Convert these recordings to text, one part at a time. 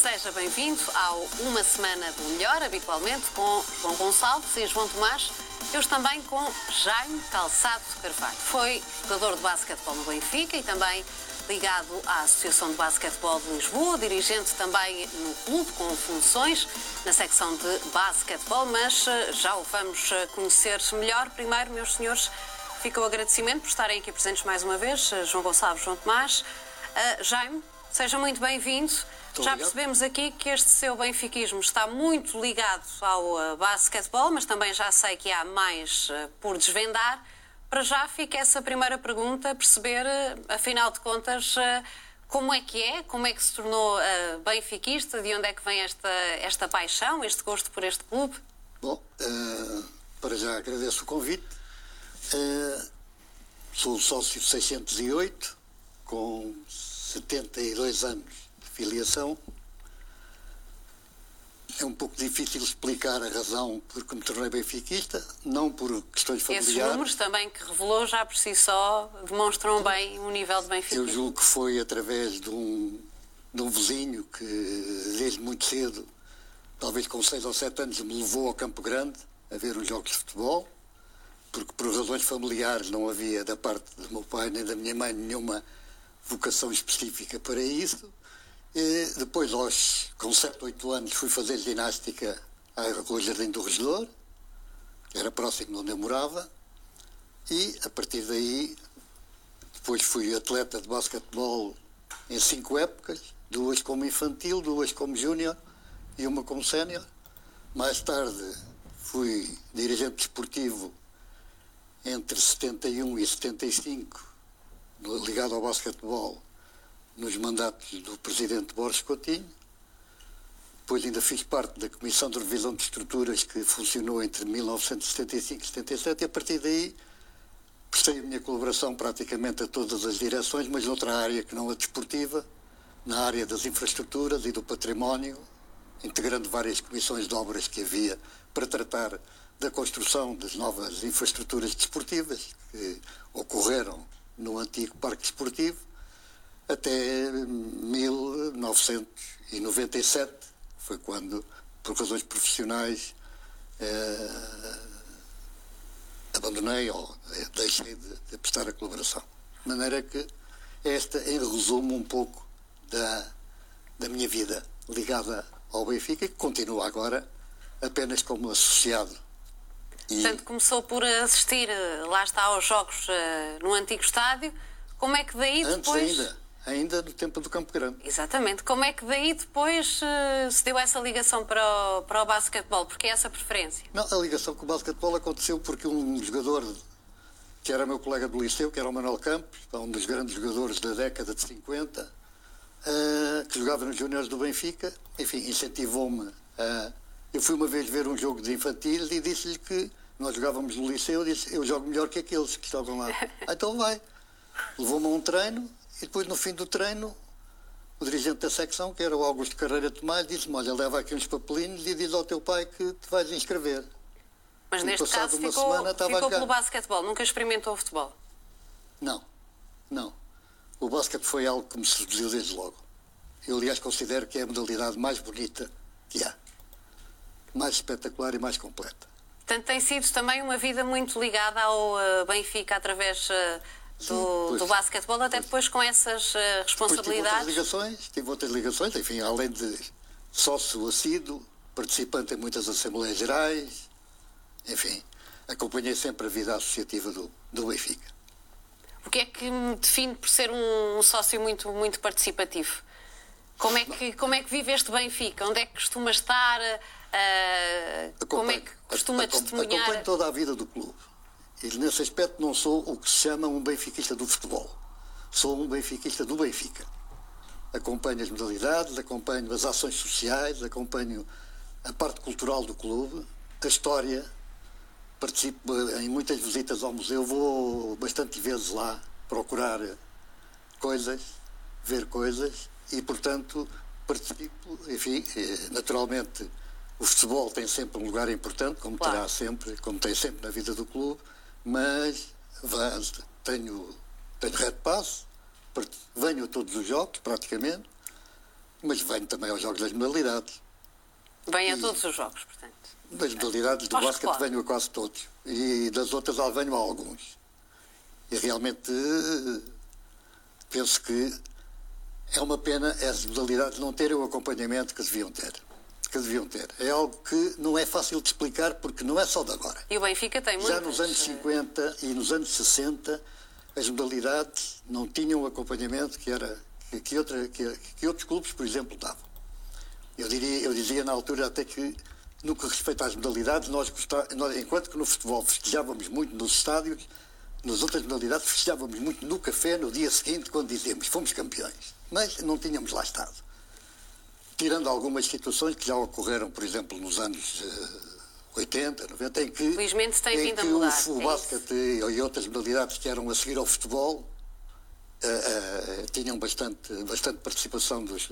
Seja bem-vindo ao Uma Semana do Melhor, habitualmente com João Gonçalves e João Tomás. Hoje também com Jaime Calçado Carvalho. Foi jogador de basquetebol no Benfica e também ligado à Associação de Basquetebol de Lisboa, dirigente também no clube com funções na secção de basquetebol, mas eh, já o vamos eh, conhecer melhor. Primeiro, meus senhores, fica o agradecimento por estarem aqui presentes mais uma vez, eh, João Gonçalves, João Tomás. Uh, Jaime, seja muito bem-vindo. Já percebemos aqui que este seu benfiquismo está muito ligado ao uh, basquetebol, mas também já sei que há mais uh, por desvendar. Para já fica essa primeira pergunta, perceber, uh, afinal de contas, como é que é, como é que se tornou benfiquista, de onde é que vem esta, esta paixão, este gosto por este clube? Bom, para já agradeço o convite. sou sócio 608, com 72 anos filiação. É um pouco difícil explicar a razão por que me tornei benfiquista, não por questões familiares. Esses números também que revelou já por si só demonstram bem o nível de benfiquismo. Eu julgo que foi através de um, de um vizinho que, desde muito cedo, talvez com 6 ou 7 anos, me levou ao Campo Grande a ver os jogos de futebol, porque por razões familiares não havia da parte do meu pai nem da minha mãe nenhuma vocação específica para isso. E depois, aos, com 7, 8 anos, fui fazer ginástica à Jardim do Regedor, que era próximo de onde eu morava, e a partir daí, depois fui atleta de basquetebol em cinco épocas, duas como infantil, duas como júnior e uma como sénior. Mais tarde fui dirigente desportivo entre 71 e 75, ligado ao basquetebol nos mandatos do presidente Borges Coutinho. Depois ainda fiz parte da Comissão de Revisão de Estruturas que funcionou entre 1975 e 77 e a partir daí prestei a minha colaboração praticamente a todas as direções, mas noutra área que não a desportiva, na área das infraestruturas e do património, integrando várias comissões de obras que havia para tratar da construção das novas infraestruturas desportivas que ocorreram no antigo Parque Desportivo até 1997, foi quando, por razões profissionais, eh, abandonei ou deixei de, de, prestar a colaboração. De maneira que esta, em resumo, um pouco da, da minha vida ligada ao Benfica, que continua agora apenas como associado. E... Portanto, começou por assistir, eh, lá está, aos jogos uh, no antigo estádio. Como é que daí Antes depois... Ainda ainda no tempo do Campo Grande. Exatamente. Como é que daí depois uh, se deu essa ligação para o, para o basquetebol? Porque é essa preferência? Não, a ligação com o basquetebol aconteceu porque um jogador que era meu colega do liceu, que era o Manuel Campos, um dos grandes jogadores da década de 50, uh, eh, que jogava nos Júniores do Benfica, enfim, incentivou-me. Uh, eu fui uma vez ver um jogo de infantil e disse-lhe que nós jogávamos no liceu, eu disse, eu jogo melhor que aqueles que jogam lá. ah, então vai. Levou-me a um treino, e depois, no fim do treino, o dirigente da secção, que era o Augusto Carreira Tomás, disse-me: Olha, leva aqui uns papelinhos e diz ao teu pai que te vais inscrever. Mas e neste caso ficou, semana, ficou pelo basquetebol, nunca experimentou o futebol? Não, não. O basquete foi algo que me seduziu desde logo. Eu, aliás, considero que é a modalidade mais bonita que há. Mais espetacular e mais completa. Portanto, tem sido também uma vida muito ligada ao uh, Benfica através do, do basquetebol, até depois com essas uh, responsabilidades. Tive outras ligações, tive outras ligações, enfim, além de sócio assíduo, participante em muitas Assembleias Gerais, enfim, acompanhei sempre a vida associativa do, do Benfica. O que é que me define por ser um sócio muito, muito participativo? Como é, que, como é que vive este Benfica? Onde é que costuma estar? Uh, como é que costuma testemunhar? Acompanho toda a vida do clube. E nesse aspecto não sou o que se chama um benfiquista do futebol. Sou um benfiquista do Benfica. Acompanho as modalidades, acompanho as ações sociais, acompanho a parte cultural do clube, a história. Participo em muitas visitas ao museu, vou bastante vezes lá procurar coisas, ver coisas e, portanto, participo, enfim, eh, naturalmente o futebol tem sempre um lugar importante, como claro. terá sempre, como tem sempre na vida do clube, mas tenho, tenho Red Pass, venho a todos os jogos, praticamente, mas venho também aos jogos das modalidades. Vem a todos os jogos, portanto. Das modalidades do Acho que basquete venho a quase todos. E das outras já venho a alguns. E realmente eh, penso que é uma pena as modalidades não terem o acompanhamento que deviam ter. Que deviam ter. É algo que não é fácil de explicar porque não é só de agora. E o Benfica tem muitas. Já nos anos 50 e nos anos 60, as modalidades não tinham o acompanhamento que, era, que, que outra, que, que outros clubes, por exemplo, davam. Eu, diria, eu dizia na altura até que, no que respeita às modalidades, nós, nós, enquanto que no futebol festejávamos muito nos estádios, nas outras modalidades festejávamos muito no café no dia seguinte, quando dizíamos fomos campeões. Mas não tínhamos lá estado. Tirando algumas situações que já ocorreram, por exemplo, nos anos eh, 80, 90, em que, Felizmente tem em vindo a mudar, o, é o basquete e outras modalidades que eram a seguir ao futebol eh, eh, tinham bastante, bastante participação dos,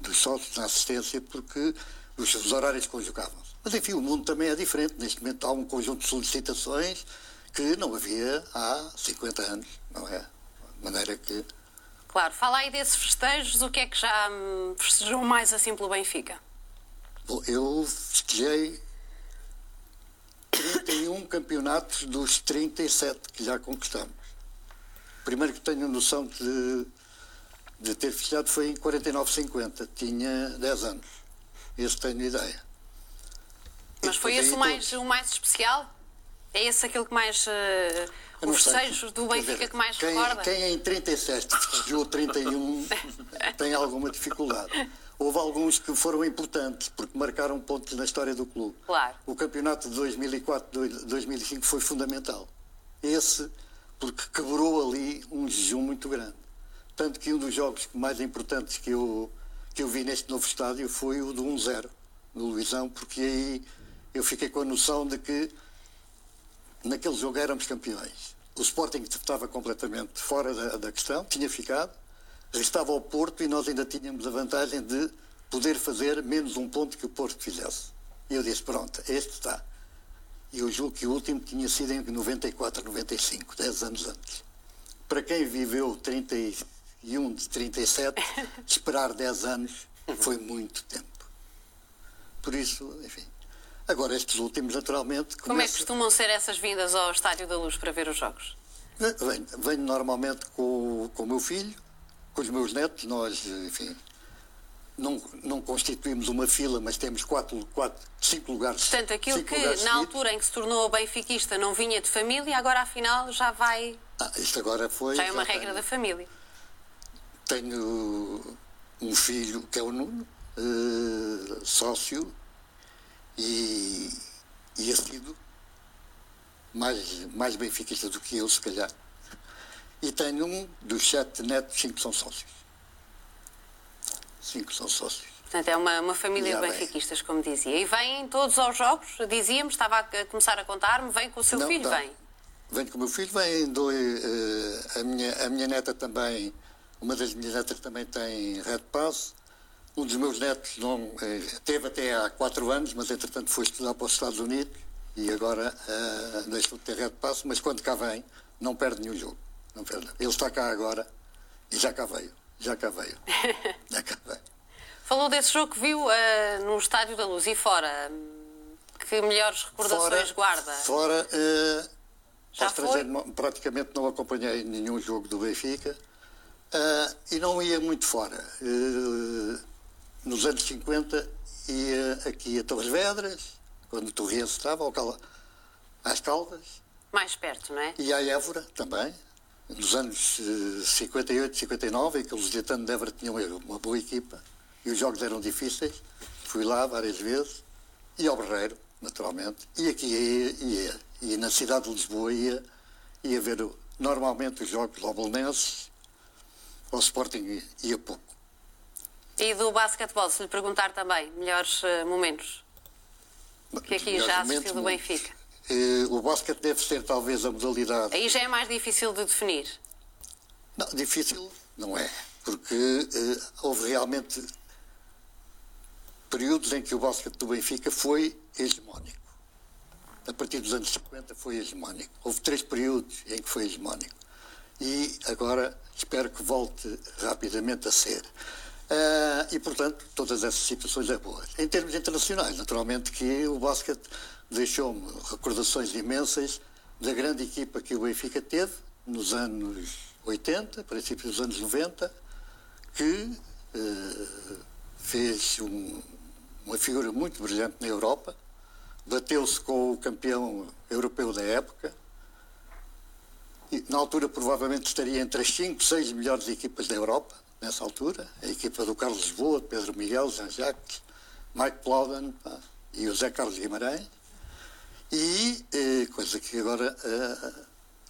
dos sócios na assistência porque os, os horários conjugavam-se. Mas enfim, o mundo também é diferente. Neste momento há um conjunto de solicitações que não havia há 50 anos, não é? De maneira que Claro, fala aí desses festejos, o que é que já hum, festejou mais assim pelo Benfica? Bom, eu festejei 31 campeonatos dos 37 que já conquistamos. Primeiro que tenho noção de, de ter festejado foi em 49-50, tinha 10 anos. Esse tenho ideia. Mas foi esse o mais, todos. o mais especial? É esse aquele que mais. não os festejos do Benfica dizer, que mais quem, recorda? Quem em 37 festejou 31 tem alguma dificuldade. Houve alguns que foram importantes, porque marcaram pontos na história do clube. Claro. O campeonato de 2004-2005 foi fundamental. Esse, porque quebrou ali um jejum muito grande. Tanto que um dos jogos mais importantes que eu, que eu vi neste novo estádio foi o do 1-0, no Luizão, porque aí eu fiquei com a noção de que naquele jogo éramos campeões. O Sporting estava completamente fora da, da questão, tinha ficado, restava ao Porto e nós ainda tínhamos a vantagem de poder fazer menos um ponto que o Porto fizesse. E eu disse, pronto, este está. E eu julgo que o último tinha sido em 94, 95, 10 anos antes. Para quem viveu 31 de 37, esperar 10 anos foi muito tempo. Por isso, enfim. Agora, estes últimos, naturalmente. Como é que costumam ser essas vindas ao Estádio da Luz para ver os jogos? Venho, venho normalmente com, com o meu filho, com os meus netos. Nós, enfim, não, não constituímos uma fila, mas temos quatro, quatro, cinco lugares. Portanto, aquilo que na seguidos. altura em que se tornou benfiquista não vinha de família, agora afinal já vai. Ah, isto agora foi. Já é uma já regra tenho- da família. Tenho um filho que é o Nuno, eh, sócio, e, e é sido mais, mais benfiquista do que eu, se calhar. E tenho um dos sete netos, cinco são sócios. Cinco são sócios. Portanto, é uma, uma família Já de vem. benfiquistas, como dizia. E vêm todos aos jogos, dizíamos, estava a começar a contar-me, vem com o seu Não, filho, tá. vem. Venho com o meu filho, vem dois, eh, a, minha, a minha neta também, uma das minhas netas também tem Red Pass. Um dos meus netos não, eh, teve até há quatro anos, mas entretanto foi estudar para os Estados Unidos e agora eh, deixou de ter Red Pass, mas quando cá vem, não perde nenhum jogo. Não perde. Ele está cá agora e já cá veio. Já cá veio. Já cá veio. Falou desse jogo que viu eh, no Estádio da Luz e fora. Que melhores recordações guarda? Fora, eh, Já não- praticamente não acompanhei nenhum jogo do Benfica eh, e não ia muito fora. Eh, nos anos 50 ia aqui a Torres Vedras, quando o Torriense estava, ao Cal- às Caldas, Mais perto, não é? e à Évora também. Nos anos eh, 58, 59, em que o Lusitano de Évora tinha uma, boa equipa e os jogos eram difíceis. Fui lá várias vezes. E ao Barreiro, naturalmente. E aqui ia, ia. E na cidade de Lisboa ia, ia ver normalmente os jogos ao Bolonenses, ao Sporting ia pouco. E do basquetebol, se lhe perguntar também, melhores eh, momentos? Que aqui já assistiu do Benfica. Eh, o basquete deve ser talvez a modalidade Aí já é mais difícil de definir. Não, difícil não é, porque eh, houve realmente períodos em que o basquete do Benfica foi hegemónico. A partir dos anos 50 foi hegemónico. Houve três períodos em que foi hegemónico. E agora espero que volte rapidamente a ser. Uh, e, portanto, todas essas situações é boas. Em termos internacionais, naturalmente que o basquete deixou-me recordações imensas da grande equipa que o Benfica teve nos anos 80, princípios dos anos 90, que uh, fez um, uma figura muito brilhante na Europa, bateu-se com o campeão europeu da época, e, na altura provavelmente estaria entre as 5, 6 melhores equipas da Europa, nessa altura, a equipa do Carlos Lisboa, Pedro Miguel, Jean Jacques, Mike Plowden pá, e o Zé Carlos Guimarães, e eh, coisa que agora eh,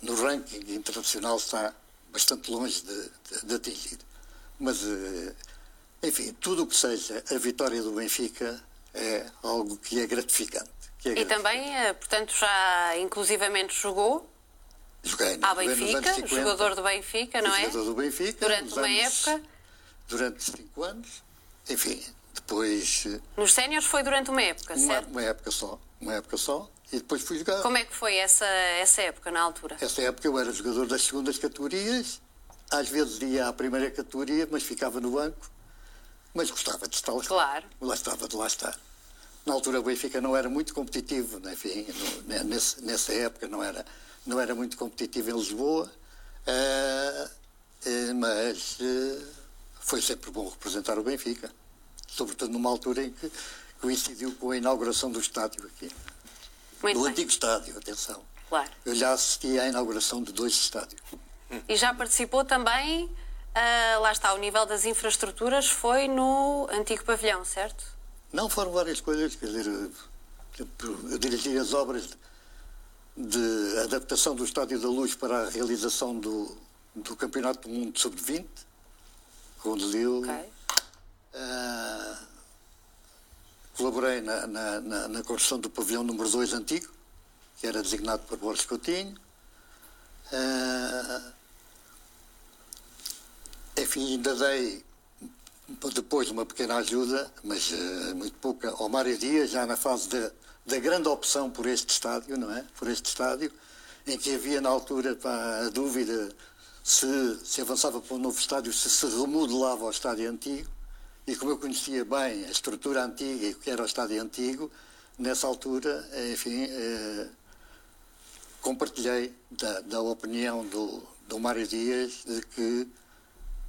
no ranking internacional está bastante longe de, de, de atingir. Mas, eh, enfim, tudo o que seja a vitória do Benfica é algo que é gratificante. Que é e gratificante. também, eh, portanto, já inclusivamente jogou Joguei, à Benfica, 50, jogador do Benfica, não é? Jogador do Benfica. Durante uma anos, época. Durante cinco anos. Enfim, depois. eh, Nos séniores foi durante uma época, Uma, certo? uma época só. Uma época só. E depois fui jogar. Como é que foi essa, essa época, na altura? Essa época eu era jogador das segundas categorias. Às vezes ia à primeira categoria, mas ficava no banco. Mas gostava de estar lá. Claro. Lá estava de lá estar. Na altura o Benfica não era muito competitivo, né? Enfim, no- nesse- nessa época não era, não era muito competitivo em Lisboa, eh, eh, mas eh, foi sempre bom representar o Benfica, sobretudo numa altura em que coincidiu com a inauguração do estádio aqui. Muito do bem. antigo estádio, atenção. Claro. Eu já assisti à inauguração de dois estádios. E já participou também, ah, lá está, o nível das infraestruturas foi no antigo pavilhão, certo? Não foram várias coisas, quer dizer, eu, eu dirigi as obras de adaptação do Estádio da Luz para a realização do, do Campeonato do Mundo Sub-20, conduziu. Ok. Ah, colaborei na, na, na, na construção do pavilhão número 2 antigo, que era designado por Borges Coutinho. Ah, enfim, ainda dei depois uma pequena ajuda, mas eh, muito pouca, ao Mário Dias, já na fase da, grande opção por este estádio, não é? Por este estádio, em que havia na altura pá, a dúvida se se avançava para um novo estádio, se se remodelava o estádio antigo. E como eu conhecia bem a estrutura antiga e o que era o estádio antigo, nessa altura, enfim, eh, compartilhei da, da opinião do, do Mário Dias de que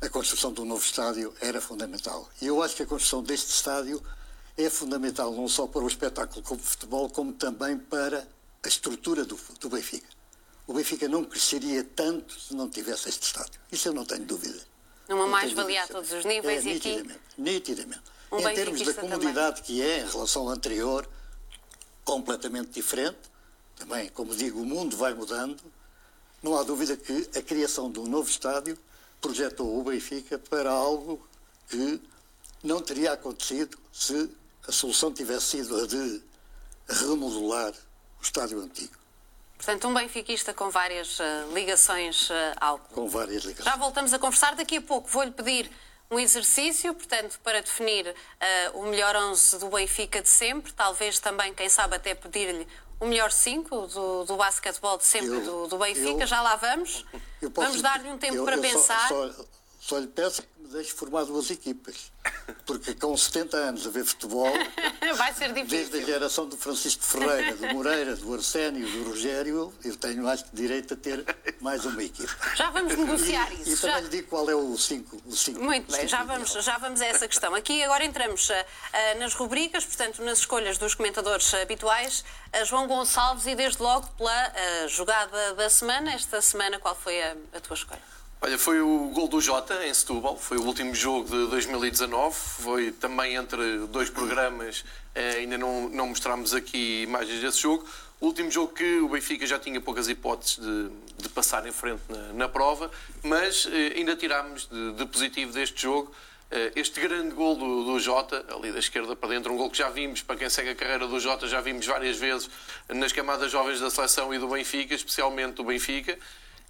a construção de um novo estádio era fundamental. E eu acho que a construção deste estádio é fundamental não só para o espetáculo como futebol, como também para a estrutura do, do Benfica. O Benfica não cresceria tanto se não tivesse este estádio. Isso eu não tenho dúvida. Numa mais-valia a todos os níveis é, e aqui nitidamente, nitidamente. um em termos da benfiquista também. comodidade que é em relação ao anterior, completamente diferente. Também, como digo, o mundo vai mudando. Não há dúvida que a criação de um novo estádio projetou o Benfica para algo que não teria acontecido se a solução tivesse sido a de remodelar o estádio antigo, Portanto, um benfiquista com várias ah, ligações ah, ao clube. com várias ligações. Já voltamos a conversar. Daqui a pouco vou-lhe pedir um exercício, portanto, para definir ah, o melhor 11 do Benfica de sempre. Talvez também, quem sabe, até pedir-lhe o melhor 5 do, do basquetebol de sempre Eu- do, do Benfica. eu- Já lá vamos. Posso- Vamos dar-lhe um tempo eu- para eu só- pensar. Só, só lhe peço que me deixe formar duas equipas. Porque com 70 anos a ver futebol, Vai ser desde a difícil. geração do Francisco Ferreira, do Moreira, do Arsénio, do Rogério, eu tenho, acho que, direito a ter mais uma equipa. Já vamos negociar E, isso. e Já- também lhe digo qual é o 5. O cinco, Muito bem, cinco já vamos, já vamos a essa questão. Aqui agora entramos ah, ah, nas rubricas, portanto, nas escolhas dos comentadores habituais. Ah, João Gonçalves, e desde logo pela jogada da semana. Esta semana, qual foi a, a tua escolha? Olha, foi o gol do Jota em Setúbal, foi o último jogo de 2019, foi também entre dois programas, eh, ainda não, não mostramos aqui imagens desse jogo. O último jogo que o Benfica já tinha poucas hipóteses de, de passar em frente na, na prova, mas eh, ainda tirámos de, de positivo deste jogo eh, este grande gol do, do Jota, ali da esquerda para dentro, um gol que já vimos, para quem segue a carreira do Jota, já vimos várias vezes nas camadas jovens da seleção e do Benfica, especialmente do Benfica,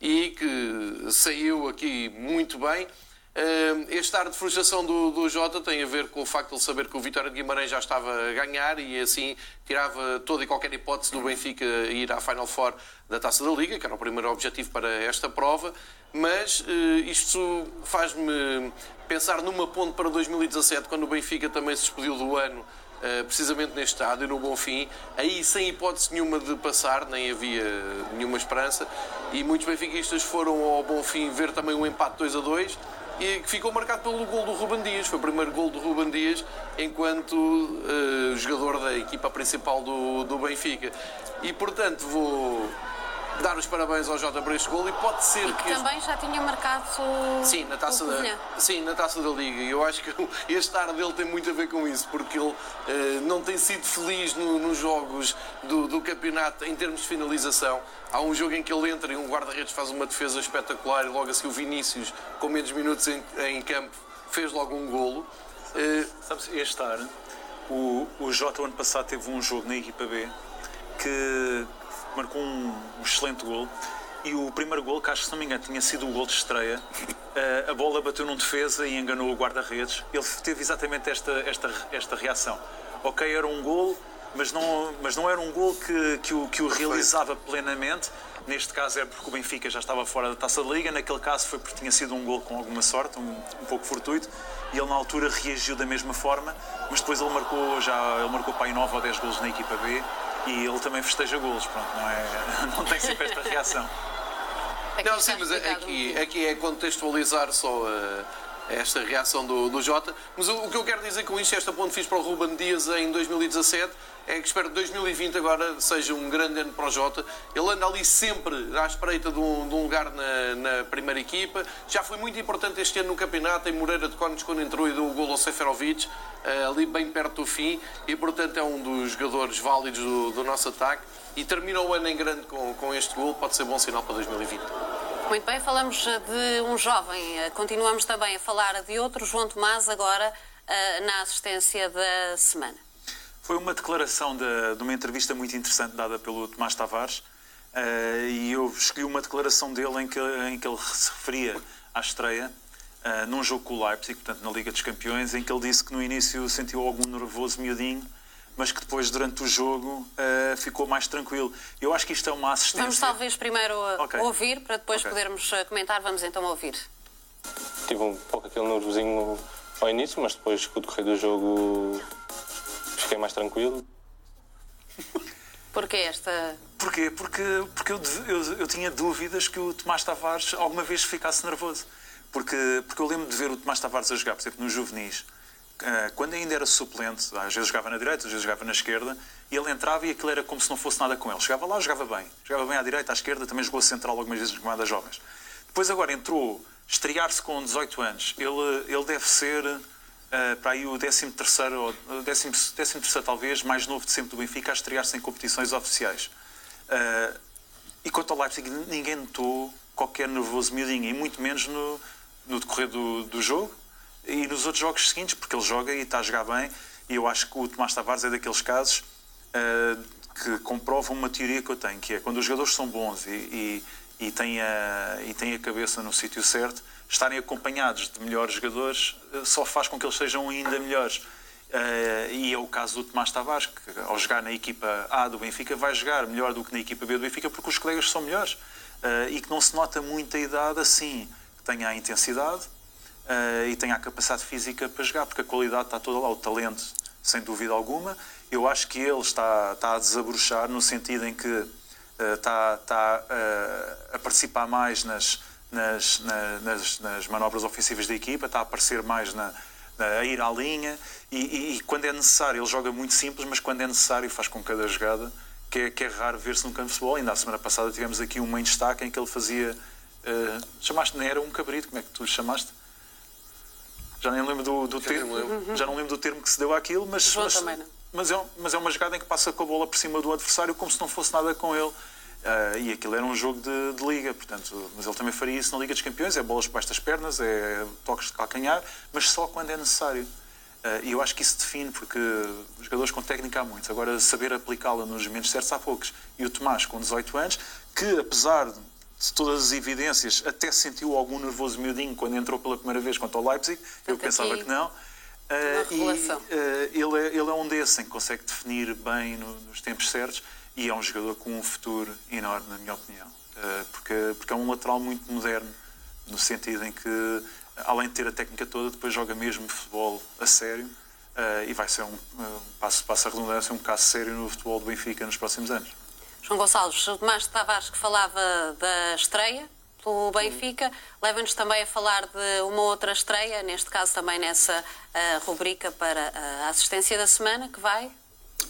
e que saiu aqui muito bem. Uh, este ar de frustração do, do Jota tem a ver com o facto de ele saber que o Vitória de Guimarães já estava a ganhar e assim tirava toda e qualquer hipótese do Benfica ir à Final Four da Taça da Liga, que era o primeiro objetivo para esta prova, mas uh, isto faz-me pensar numa ponte para 2017, quando o Benfica também se despediu do ano eh, precisamente neste estádio, no Bonfim, aí sem hipótese nenhuma de passar, nem havia nenhuma esperança, e muitos benfiquistas foram ao Bonfim ver também um empate 2 a 2 e que ficou marcado pelo gol do Ruben Dias. Foi o primeiro gol do Ruben Dias enquanto uh, jogador da equipa principal do, do Benfica. E portanto vou dar os parabéns ao Jota por este gol e pode ser e que, que também este... já tinha marcado sim, na taça da, sim, na taça da Liga. E eu acho que este ar dele tem muito a ver com isso, porque ele uh, não tem sido feliz no, nos jogos do, do, campeonato em termos de finalização. Há um jogo em que ele entra e um guarda-redes faz uma defesa espetacular e logo assim o Vinícius, com menos minutos em, em campo, fez logo um golo. Uh, Sabes, este ano, o, o Jota, o ano passado, teve um jogo na equipa B que marcou um, excelente gol. E o primeiro gol, que acho que se não me engano tinha sido o gol de estreia, eh, a bola bateu num defesa e enganou o guarda-redes. Ele teve exatamente esta, esta, esta reação. Ok, era um gol, mas não, mas não era um gol que, que, o, que o realizava plenamente. Neste caso é porque o Benfica já estava fora da taça da Liga, naquele caso foi porque tinha sido um gol com alguma sorte, um, um pouco fortuito, e ele na altura reagiu da mesma forma, mas depois ele marcou já ele marcou para aí 9 ou 10 gols na equipa B e ele também festeja golos, pronto, não, é, não tem sempre esta reação. não, sim, mas aqui, aqui é contextualizar só uh, esta reação do, do Jota. Mas o, o, que eu quero dizer com isto, esta ponto fiz para o Ruben Dias em 2017, é que espero que 2020 agora seja um grande ano para o Jota. Ele anda ali sempre à espreita de um, de um lugar na, na, primeira equipa. Já foi muito importante este ano no campeonato, em Moreira de Cones, quando entrou e deu o gol ao Seferovic, uh, ali bem perto do fim, e portanto é um dos jogadores válidos do, do nosso ataque. E termina o ano em grande com, com este gol, pode ser bom sinal para 2020. Muito bem, falamos de um jovem, eh, continuamos também a falar de outro, João Tomás, agora uh, na assistência da semana. Foi uma declaração de, de uma entrevista muito interessante dada pelo Tomás Tavares e eu escolhi uma declaração dele em que, em que ele se referia à estreia num jogo com o Leipzig, portanto na Liga dos Campeões, em que ele disse que no início sentiu algum nervoso miudinho mas que depois, durante o jogo, uh, ficou mais tranquilo. Eu acho que isto é uma assistência. Vamos talvez primeiro uh, okay. ouvir, para depois okay. podermos uh, comentar. Vamos então ouvir. Tive um pouco aquele nervosinho ao início, mas depois, com o decorrer do jogo, fiquei mais tranquilo. Porquê esta. Porquê? Porque, porque eu, eu, eu tinha dúvidas que o Tomás Tavares alguma vez ficasse nervoso. Porque, porque eu lembro de ver o Tomás Tavares a jogar, por exemplo, nos juvenis eh, quando ainda era suplente, às vezes jogava na direita, às vezes jogava na esquerda, e ele entrava e aquilo era como se não fosse nada com ele. Chegava lá, jogava bem. Jogava bem à direita, à esquerda, também jogou central algumas vezes nas jovens. Depois agora entrou, estrear-se com 18 anos. Ele, ele deve ser uh, para aí o 13 terceiro, 13, 13 terceiro talvez, mais novo de sempre do Benfica, a estrear-se em competições oficiais. Uh, e quanto ao Leipzig, ninguém notou qualquer nervoso miudinho, e muito menos no, no decorrer do, do jogo e nos outros jogos seguintes, porque ele joga e está a jogar bem. E eu acho que o Tomás Tavares é daqueles casos uh, que comprovam uma teoria que eu tenho, que é quando os jogadores são bons e, e, e, têm, a, e têm a cabeça no sítio certo, estarem acompanhados de melhores jogadores uh, só faz com que eles sejam ainda melhores. Uh, e é o caso do Tomás Tavares, que ao jogar na equipa A do Benfica vai jogar melhor do que na equipa B do Benfica porque os colegas são melhores. e que não se nota muita idade assim, que tenha a intensidade, uh, e tenha a capacidade física para jogar, porque a qualidade está toda lá, o talento, sem dúvida alguma. Eu acho que ele está, está a desabrochar no sentido em que uh, está, está uh, a participar mais nas, nas, nas, nas, manobras ofensivas da equipa, está a aparecer mais na, a ir à linha e, e, e, quando é necessário, ele joga muito simples, mas quando é necessário faz com cada jogada, que é, que é raro ver-se no campo de futebol. Ainda a semana passada tivemos aqui um em destaque em que ele fazia. Uh, chamaste, não era um cabrito, como é que tu chamaste? Já nem lembro do, do termo, uhum. já não lembro do termo que se deu àquilo, mas, mas, mas, é, mas é uma jogada em que passa com a bola por cima do adversário como se não fosse nada com ele. Uh, e aquilo era um jogo de, de, liga, portanto, mas ele também faria isso na Liga dos Campeões, é bolas por estas pernas, é toques de calcanhar, mas só quando é necessário. Uh, e eu acho que isso define, porque jogadores com técnica há muitos, agora saber aplicá-la nos momentos certos há poucos. E o Tomás, com 18 anos, que apesar de todas as evidências, até sentiu algum nervoso miudinho quando entrou pela primeira vez contra o Leipzig. Eu pensava que não. Uh, e uh, ele, é, ele é um desses em que consegue definir bem no, nos tempos certos e é um jogador com um futuro enorme, na minha opinião. Uh, porque, porque é um lateral muito moderno, no sentido em que, além de ter a técnica toda, depois joga mesmo futebol a sério e vai ser um, um passo, passo a redundância, um caso sério no futebol do Benfica nos próximos anos. João Gonçalves, o Tomás Tavares que falava da estreia pelo Benfica, leva-nos também a falar de uma outra estreia, neste caso também nessa uh, rubrica para a assistência da semana, que vai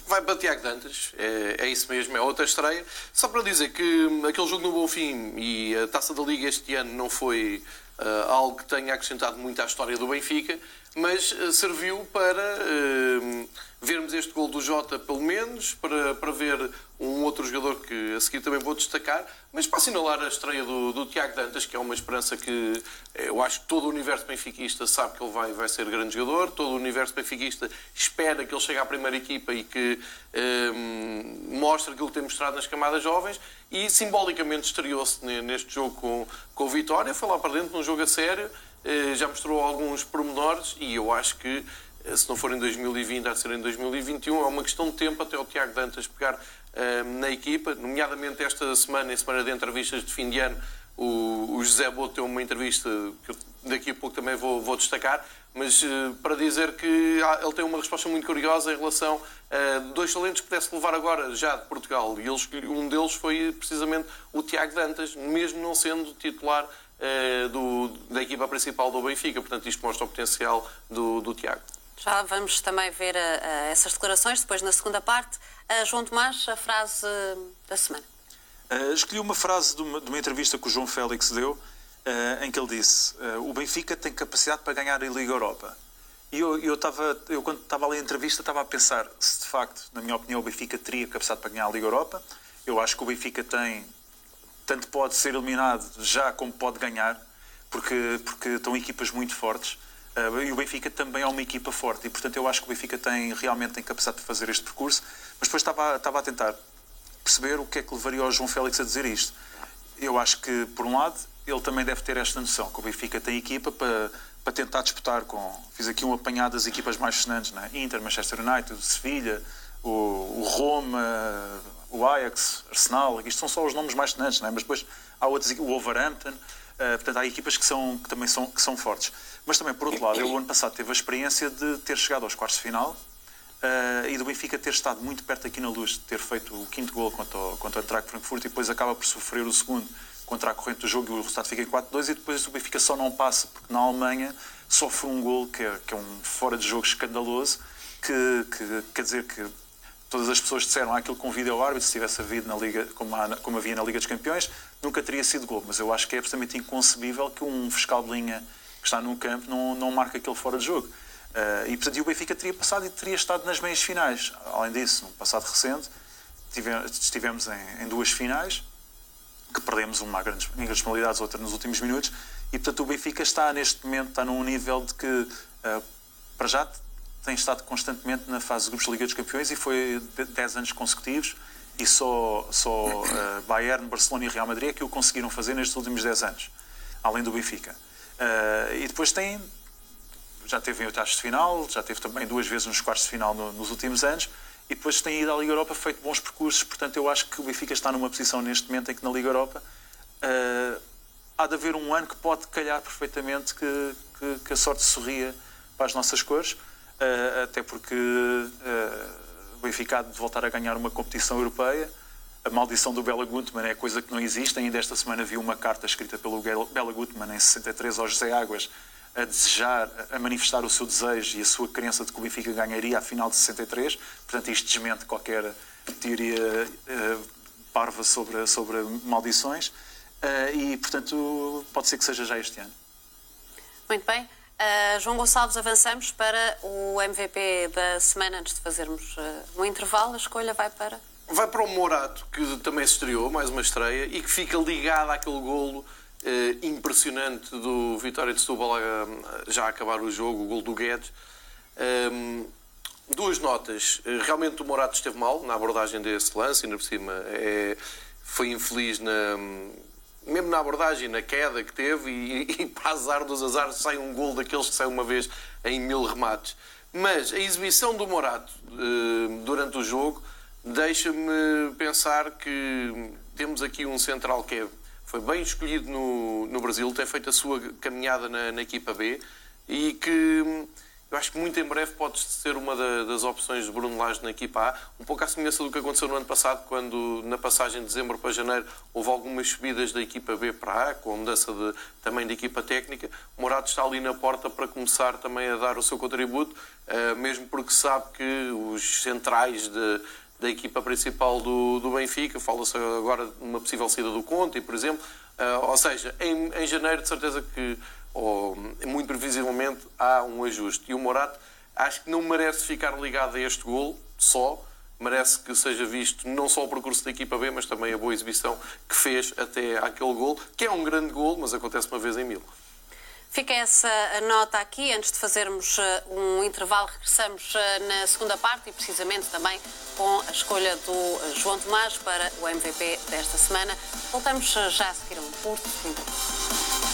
Vai para Tiago Dantas, é, é, isso mesmo, é outra estreia. Só para dizer que aquele jogo no Bonfim e a taça da Liga este ano não foi uh, algo que tenha acrescentado muito à história do Benfica, mas uh, serviu para uh, vermos este gol do Jota, pelo menos, para, para ver um outro jogador que a seguir também vou destacar, mas para assinalar a estreia do, do Tiago Dantas, que é uma esperança que eh, eu acho que todo o universo benfiquista sabe que ele vai, vai ser grande jogador, todo o universo benfiquista espera que ele chegue à primeira equipa e que um, mostre aquilo que tem mostrado nas camadas jovens e simbolicamente estreou-se neste jogo com, com o Vitória, foi lá para dentro num jogo a sério, eh, já mostrou alguns pormenores e eu acho que eh, se não for em 2020, há de ser em 2021. É uma questão de tempo até o Tiago Dantas pegar uh, na equipa, nomeadamente esta semana, em semana de entrevistas de fim de ano, o, José Boto tem uma entrevista que daqui a pouco também vou, vou destacar, mas para dizer que ele tem uma resposta muito curiosa em relação a dois talentos que pudesse levar agora já de Portugal. E eles, um deles foi precisamente o Tiago Dantas, mesmo não sendo titular uh, do, da equipa principal do Benfica. Portanto, isto mostra o potencial do, do Tiago. Já vamos também ver a essas declarações, depois na segunda parte. A João Tomás, a frase da semana. Uh, escolhi uma frase de uma, de uma, entrevista que o João Félix deu, uh, em que ele disse: uh, O Benfica tem capacidade para ganhar a Liga Europa. E eu, eu, estava, eu quando estava a ler a entrevista, estava a pensar se de facto, na minha opinião, o Benfica teria capacidade para ganhar a Liga Europa. Eu acho que o Benfica tem, tanto pode ser eliminado já como pode ganhar, porque, porque estão equipas muito fortes. Uh, e o Benfica também é uma equipa forte e, portanto, eu acho que o Benfica tem realmente tem capacidade de fazer este percurso. Mas depois estava, estava a tentar perceber o que é que levaria o João Félix a dizer isto. Eu acho que, por um lado, ele também deve ter esta noção que o Benfica tem equipa para, para tentar disputar com. Fiz aqui um apanhado das equipas mais sonantes, né? Inter, Manchester United, Sevilha, o, o Roma, o Ajax, Arsenal. Isto são só os nomes mais sonantes, né? mas depois há outros, o Wolverhampton. Uh, portanto, há equipas que, são, que também são, que são fortes. Mas também, por outro lado, eu, o ano passado teve a experiência de ter chegado aos quartos de final uh, e do Benfica ter estado muito perto aqui na luz, de ter feito o quinto gol contra o, contra o Eintracht Frankfurt e depois acaba por sofrer o segundo contra a corrente do jogo e o resultado fica em 4-2 e depois o Benfica só não passa, porque na Alemanha sofre um gol que é, que é um fora de jogo escandaloso, que, que quer dizer que todas as pessoas disseram ah, aquilo convida ao árbitro, se tivesse havido na Liga, como, há, como havia na Liga dos Campeões, nunca teria sido gol. Mas eu acho que é absolutamente inconcebível que um fiscal de linha que está no campo não, não marque aquele fora de jogo. Uh, e, portanto, o Benfica teria passado e teria estado nas meias finais. Além disso, no passado recente, estivemos em, em duas finais, que perdemos uma grande, em grandes penalidades, outra nos últimos minutos, e, portanto, o Benfica está, neste momento, está num nível de que, uh, para já, tem estado constantemente na fase de grupos da Liga dos Campeões e foi 10 anos consecutivos e só, só uh, Bayern, Barcelona e Real Madrid é que o conseguiram fazer nestes últimos 10 anos, além do Benfica. Uh, e depois tem, já teve em oitavos de final, já teve também duas vezes nos quartos de final no, nos últimos anos, e depois tem ido à Liga Europa, feito bons percursos, portanto eu acho que o Benfica está numa posição neste momento em que na Liga Europa uh, há de haver um ano que pode calhar perfeitamente que, que, que a sorte sorria para as nossas cores uh, até porque uh, o Benfica de voltar a ganhar uma competição europeia. A maldição do Bela Gutmann é coisa que não existe. Ainda esta semana vi uma carta escrita pelo Bela Gutmann em 63 ao José Águas a desejar, a manifestar o seu desejo e a sua crença de que o Benfica ganharia a final de 63. Portanto, isto desmente qualquer teoria uh, parva sobre, sobre maldições. Uh, e, portanto, pode ser que seja já este ano. Muito bem. Uh, João Gonçalves, avançamos para o MVP da semana antes de fazermos uh, um intervalo. A escolha vai para. Vai para o Morato, que também se estreou, mais uma estreia, e que fica ligado àquele golo uh, impressionante do Vitória de Setúbal já a acabar o jogo, o golo do Guedes. Um, duas notas. Realmente o Morato esteve mal na abordagem desse lance, ainda por cima é, foi infeliz na mesmo na abordagem, na queda que teve, e, e para azar dos azares sai um gol daqueles que sai uma vez em mil remates. Mas a exibição do Morato eh, durante o jogo deixa-me pensar que temos aqui um central que é, foi bem escolhido no, no Brasil, tem feito a sua caminhada na, na equipa B e que eu acho que muito em breve pode ser uma das opções de Bruno Lage na equipa A, um pouco à semelhança do que aconteceu no ano passado, quando na passagem de dezembro para janeiro houve algumas subidas da equipa B para A, com a mudança de, também da equipa técnica. O Morato está ali na porta para começar também a dar o seu contributo, uh, mesmo porque sabe que os centrais de, da equipa principal do, do Benfica, fala-se agora de uma possível saída do Conte, por exemplo, uh, ou seja, em, em janeiro de certeza que ou muito previsivelmente há um ajuste. E o Morato acho que não merece ficar ligado a este gol só, merece que seja visto não só o percurso da equipa B, mas também a boa exibição que fez até aquele gol, que é um grande gol, mas acontece uma vez em mil. Fica essa nota aqui. Antes de fazermos eh, um intervalo, regressamos eh, na segunda parte e precisamente também com a escolha do eh, João Tomás para o MVP desta semana. Voltamos já a seguir um curto intervalo.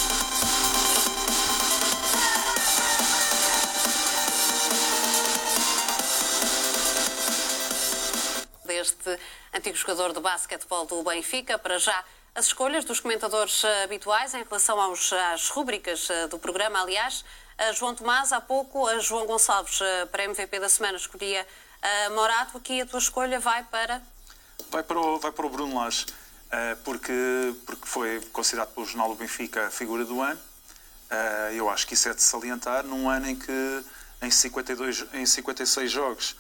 Deste antigo jogador de basquetebol do Benfica. Para já, as escolhas dos comentadores eh, habituais em relação aos, às rúbricas eh, do programa. Aliás, João Tomás, há pouco, a João Gonçalves, eh, para MVP da semana, escolhia Morato. Aqui a tua escolha vai para. Vai para o, vai para o Bruno Lage, porque, porque foi considerado pelo Jornal do Benfica a figura do ano. Eu acho que isso é de salientar num ano em que, em, 52, em 56 jogos,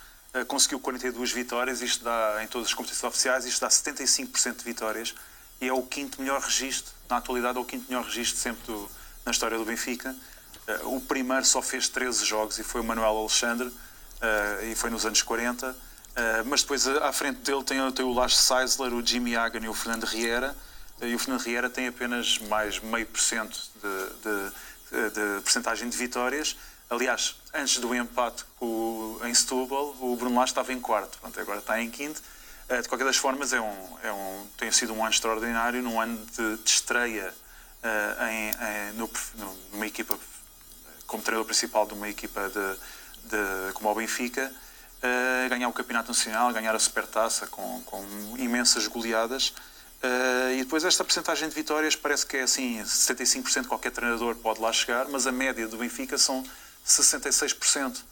conseguiu 42 vitórias, isto dá, em todas as competições oficiais, isto dá 75% de vitórias e é o quinto melhor registro, na atualidade é o quinto melhor registro sempre do, na história do Benfica. Uh, o primeiro só fez 13 jogos e foi o Manuel Alexandre, uh, e foi nos anos 40. Uh, mas depois à frente dele tem, tem o Lars Seisler, o Jimmy Hagan e o Fernando Riera. e o Fernando Riera tem apenas mais meio por cento de, de, de, porcentagem de vitórias. Aliás, antes do empate em Setúbal, o Bruno Lage estava em quarto, Pronto, agora está em quinto. Eh, de qualquer das formas, é um, é um, tem sido um ano extraordinário, num ano de, de estreia uh, em, em, no, numa equipa, como treinador principal de uma equipa de, de, como o Benfica, uh, ganhar o Campeonato Nacional, ganhar a Supertaça com, com imensas goleadas. Uh, e depois esta percentagem de vitórias parece que é assim, 75% qualquer treinador pode lá chegar, mas a média do Benfica são 66%.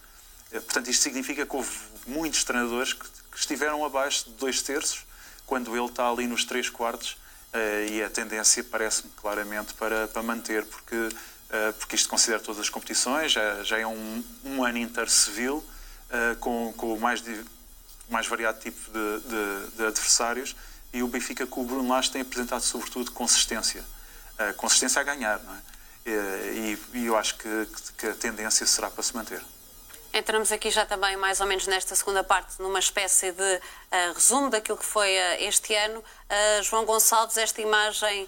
Eh, portanto, isto significa que houve muitos treinadores que, estiveram abaixo de dois terços, quando ele está ali nos três quartos, eh, e a tendência parece-me claramente para, para manter, porque, eh, porque isto considera todas as competições, já, já é um, um ano intercivil, com, com o mais, mais variado tipo de, de, de adversários, e o Benfica com o Bruno Lage tem apresentado sobretudo consistência. consistência a ganhar, não é? E, e eu acho que, que a tendência será para se manter. Entramos aqui já também, mais ou menos nesta segunda parte, numa espécie de uh, resumo daquilo que foi uh, este ano. Uh, João Gonçalves, esta imagem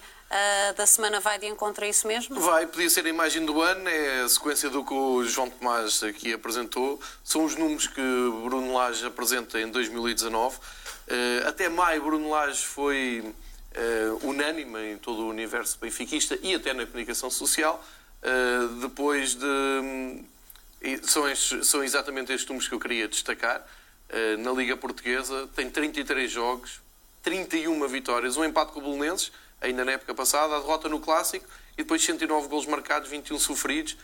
da semana vai de encontro a isso mesmo? Vai, podia ser a imagem do ano, é a sequência do que o João Tomás aqui apresentou. São os números que Bruno Lage apresenta em 2019. até maio, Bruno Lage foi uh, unânime em todo o universo benfiquista e até na comunicação social, uh, depois de. São, estes, são exatamente estes números que eu queria destacar. Uh, na Liga Portuguesa tem 33 jogos, 31 vitórias, um empate com o Belenenses, ainda na época passada, a derrota no Clássico e depois 109 golos marcados, 21 sofridos.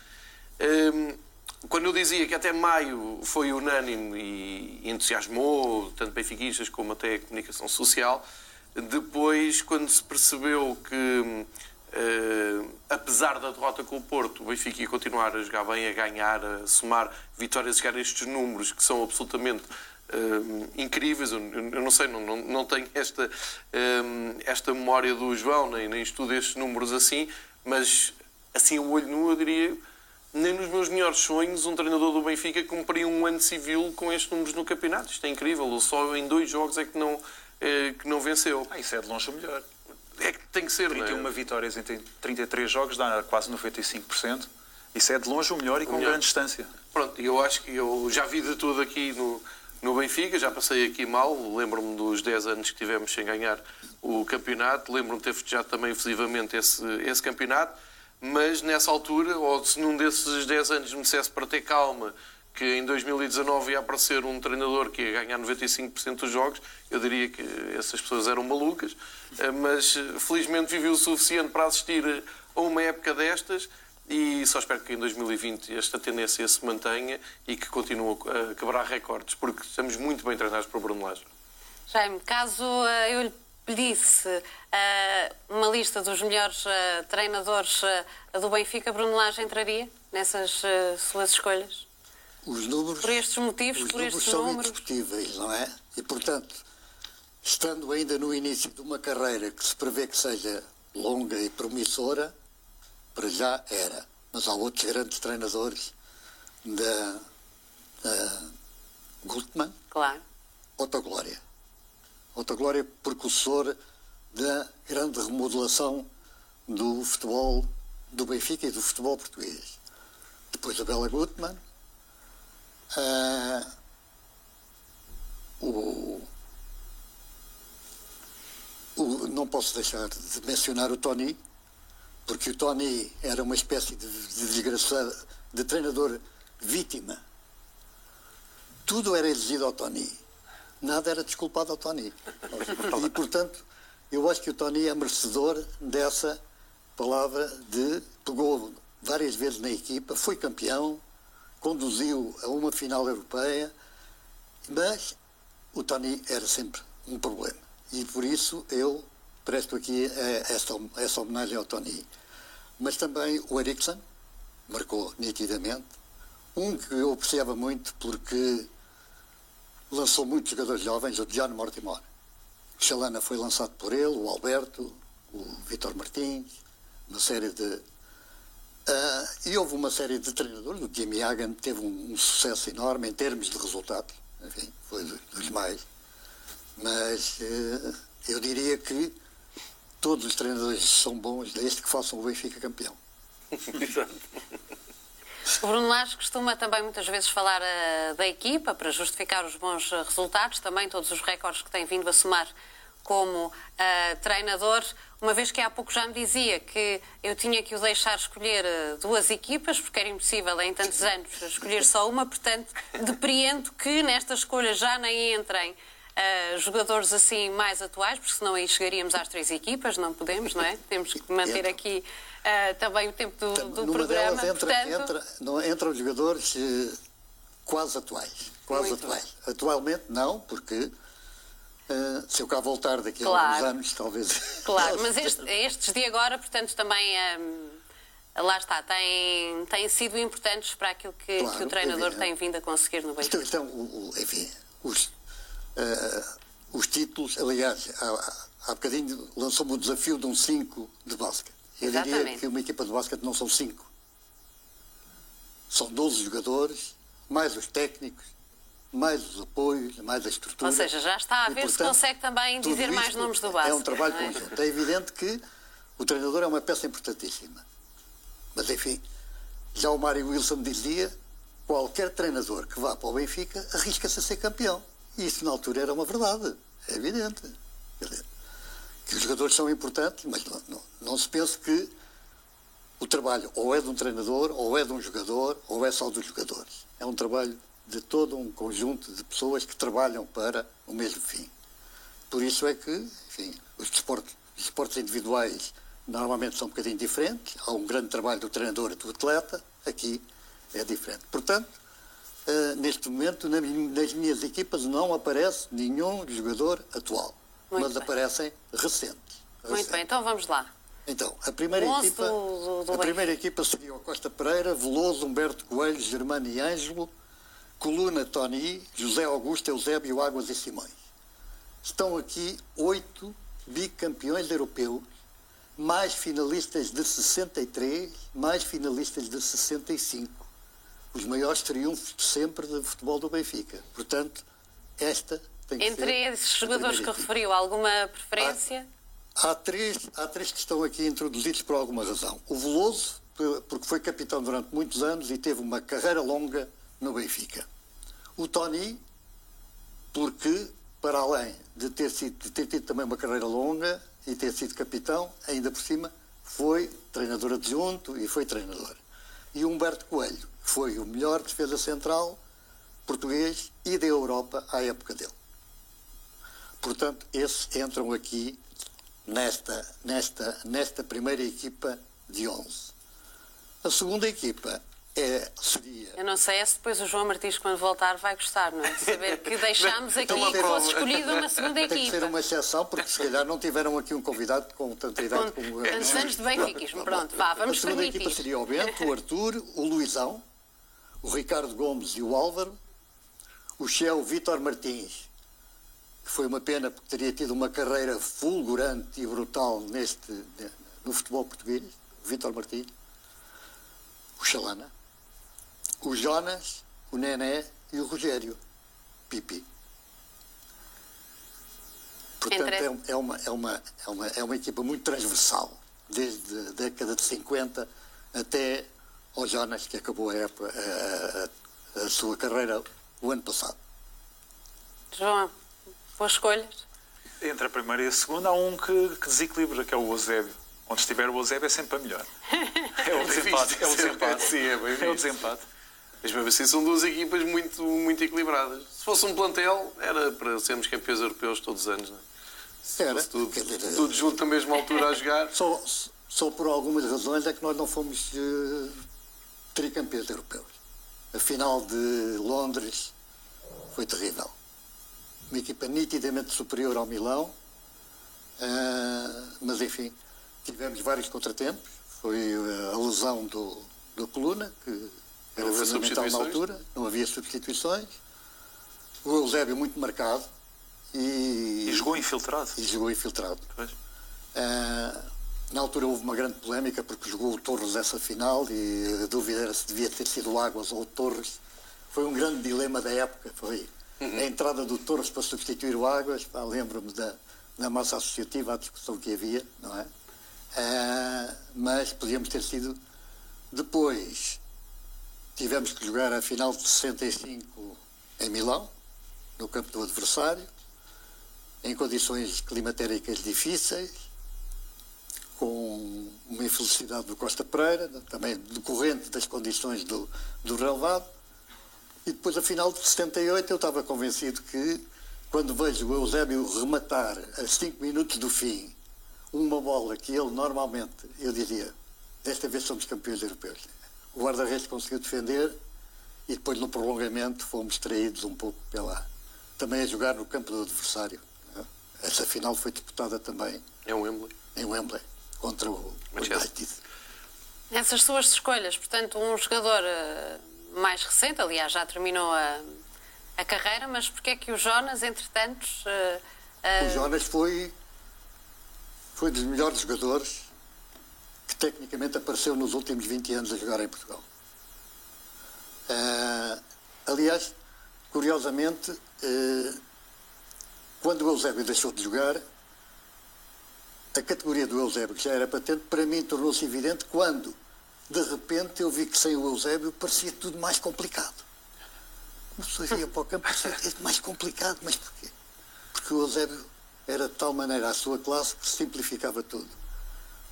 Quando eu dizia que até maio foi unânime e entusiasmou tanto benfiquistas como até a comunicação social, depois, quando se percebeu que, uh, apesar da derrota com o Porto, o Benfica ia continuar a jogar bem, a ganhar, a somar vitórias, a chegar a estes números que são absolutamente uh, incríveis. Eu, eu, não sei, não, não, não tenho esta, uh, esta memória do João, nem, nem estudo estes números assim, mas assim, o olho nu, eu diria nem nos meus melhores sonhos um treinador do Benfica cumpria um ano civil com estes números no campeonato. Isto é incrível. Só em dois jogos é que não, que não venceu. Ah, isso é de longe o melhor. É que tem que ser, 31 não é? vitórias em 33 jogos dá quase 95%. Isso é de longe o melhor e com melhor. grande distância. Pronto, eu acho que eu já vi de tudo aqui no, no Benfica, já passei aqui mal, lembro-me dos 10 anos que tivemos sem ganhar o campeonato, lembro-me de ter festejado também efusivamente esse, esse campeonato, mas nessa altura, ou se num desses 10 anos me dissesse para ter calma que em 2019 ia aparecer um treinador que ia ganhar 95% dos jogos, eu diria que essas pessoas eram malucas, eh, mas eh, felizmente vivi o suficiente para assistir a uma época destas e só espero que em 2020 esta tendência se mantenha e que continue a quebrar recordes, porque estamos muito bem treinados por Bruno Lage. Jaime, caso eu lhe pedisse uma lista dos melhores treinadores do Benfica, Bruno Lage entraria nessas suas escolhas? Os números, por estes motivos, os por números estes são números? indiscutíveis, não é? E, portanto, estando ainda no início de uma carreira que se prevê que seja longa e promissora, para já era. Mas há outros grandes treinadores da, da Gutmann. Claro. Outra Glória. Outra Glória precursor da grande remodelação do futebol do Benfica e do futebol português. Depois a Bela Gutmann. Uh, o, o, não posso deixar de mencionar o Tony, porque o Tony era uma espécie de, de desgraçado, de treinador vítima. Tudo era exigido ao Tony. Nada era desculpado ao Tony. E, portanto, eu acho que o Tony é merecedor dessa palavra de pegou várias vezes na equipa, foi campeão, conduziu a uma final europeia, mas o Tony era sempre um problema. E por isso eu presto aqui essa, homenagem ao Tony. Mas também o Ericsson marcou nitidamente. Um que eu apreciava muito porque lançou muitos jogadores jovens, o John Mortimer. Chalana foi lançado por ele, o Alberto, o Vitor Martins, uma série de. Uh, e houve uma série de treinadores, o Jimmy Hagan teve um, um sucesso enorme em termos de resultados, enfim, foi dos mais. Mas uh, eu diria que todos os treinadores são bons desde que façam o Benfica campeão. O Bruno Lage costuma também muitas vezes falar uh, da equipa para justificar os bons resultados, também todos os recordes que tem vindo a somar como uh, treinador, uma vez que há pouco já me dizia que eu tinha que o deixar escolher duas equipas, porque era impossível em tantos anos escolher só uma, portanto, depreendo que nesta escolha já nem entrem uh, jogadores assim mais atuais, porque senão aí chegaríamos às três equipas, não podemos, não é? Temos que manter aqui uh, também o tempo do, do Numa programa. Entra, portanto... entra, não, entram jogadores quase atuais. Quase Muito atuais. Atualmente não, porque se eu cá voltar daqui claro. a alguns anos, talvez. Claro, mas este, estes de agora, portanto, também. Um, lá está, têm, têm sido importantes para aquilo que, claro, que o treinador tem vindo a conseguir no Benfica. Então, o, o, enfim, os, uh, os títulos. Aliás, há, há bocadinho lançou-me o desafio de um 5 de basquete. Eu Exatamente. diria que uma equipa de basquete não são 5. São 12 jogadores, mais os técnicos, mais os apoios, mais a estrutura. Ou seja, já está a ver e, portanto, se consegue também dizer mais nomes do basquete. É um trabalho é? conjunto. É evidente que o treinador é uma peça importantíssima. Mas, enfim, já o Mário Wilson dizia qualquer treinador que vá para o Benfica arrisca-se a ser campeão. E isso na altura era uma verdade, é evidente. Que os jogadores são importantes, mas não, não, não se pense que o trabalho ou é de um treinador, ou é de um jogador, ou é só dos jogadores. É um trabalho de todo um conjunto de pessoas que trabalham para o mesmo fim. Por isso é que, enfim, os desportos, os desportos individuais normalmente são um bocadinho diferentes. Há um grande trabalho do treinador e do atleta, aqui é diferente. Portanto, uh, neste momento, na, nas minhas equipas não aparece nenhum jogador atual, Muito mas bem. aparecem recentes. Muito bem, então vamos lá. Então, a primeira equipa, do- do- do a primeira equipa seria o Costa Pereira, Veloso, Humberto Coelho, Germano e Ângelo, Coluna, Tony, José Augusto, Eusébio, Águas e Simões. Estão aqui oito bicampeões europeus, mais finalistas de 63, mais finalistas de 65. Os maiores triunfos de sempre do futebol do Benfica. Portanto, esta tem que Entre ser esses a jogadores que referiu, alguma preferência? Há três, há três que estão aqui introduzidos por alguma razão. O Veloso, por- porque foi capitão durante muitos anos e teve uma carreira longa no Benfica. O Tony, porque, para além de ter, sido, de ter tido também uma carreira longa e ter sido capitão, ainda por cima foi treinador adjunto e foi treinador. E Humberto Coelho foi o melhor defesa central português e da Europa à época dele. Portanto, esses entram aqui nesta, nesta, nesta primeira equipa de 11. A segunda equipa é, seria. Eu não sei se depois o João Martins, quando voltar, vai gostar, não é? De saber que deixámos aqui que fosse escolhida uma segunda Tem que ser equipa. uma exceção, porque se calhar não tiveram aqui um convidado com tanta idade Com como tantos anos de benfiquismo. Pronto, vá, vamos A segunda permitir. equipa seria o Bento, o Arthur, o Luizão, o Ricardo Gomes e o Álvaro, o Shell Vítor Martins, que foi uma pena porque teria tido uma carreira fulgurante e brutal neste, no futebol português, Vítor Martins, o Chalana, o Jonas, o Nené e o Rogério, Pipi. Portanto, Entre- é, é uma, é, uma, é, uma, é uma equipa muito transversal, desde a década de 50 até ao Jonas, que acabou a, época, a, a- a sua carreira o ano passado. João, boas escolhas. Entre a primeira e a segunda há um que, que desequilibra, que é o Eusébio. Onde estiver o Eusébio é sempre a melhor. É o desempate. É o desempate. Sim, é bem É o desempate. Mas mesmo assim são duas equipas muito, muito equilibradas. Se fosse um plantel, era para sermos campeões europeus todos os anos. Não é? Se Era, tudo, dizer, tudo junto na mesma altura a jogar. Só, só por algumas razões é que nós não fomos eh, tricampeões europeus. A final de Londres foi terrível. Uma equipa nitidamente superior ao Milão, ah, mas enfim, tivemos vários contratempos. Foi eh, a lesão do, do Coluna, que era fundamental na altura, não havia substituições. O Eusébio muito marcado e, E jogou infiltrado. e jogou infiltrado. Ah, na altura houve uma grande polémica porque jogou o Torres essa final e a dúvida era se devia ter sido o Águas ou o Torres. Foi um grande dilema da época, foi a entrada do Torres para substituir o Águas. Lembro-me da, da massa associativa, a discussão que havia, não é? Ah, mas podíamos ter sido. Depois tivemos que jogar a final de 65 em Milão, no campo do adversário, em condições climatéricas difíceis, com uma infelicidade do Costa Pereira, também decorrente das condições do, do relevado. E depois, a final de 78, eu estava convencido que, quando vejo o Eusébio rematar a 5 minutos do fim uma bola que ele normalmente, eu diria, desta vez somos campeões europeus. O guarda-redes conseguiu defender e depois no prolongamento fomos traídos um pouco pela. também a jogar no campo do adversário. Essa final foi disputada também um Wembley. em Wembley contra o. United. Nessas suas escolhas, portanto, um jogador eh, mais recente, aliás, já terminou a, a carreira, mas porque é que o Jonas, entretanto, eh, eh, O Jonas foi, foi dos melhores jogadores que tecnicamente apareceu nos últimos 20 anos a jogar em Portugal. Ah, aliás, curiosamente, eh, quando o Eusébio deixou de jogar, a categoria do Eusébio, que já era patente, para mim tornou-se evidente quando, de repente, eu vi que sem o Eusébio parecia tudo mais complicado. Uma pessoa ia para o campo parecia tudo mais complicado, mas porquê? Porque o Eusébio era de tal maneira a sua classe que simplificava tudo.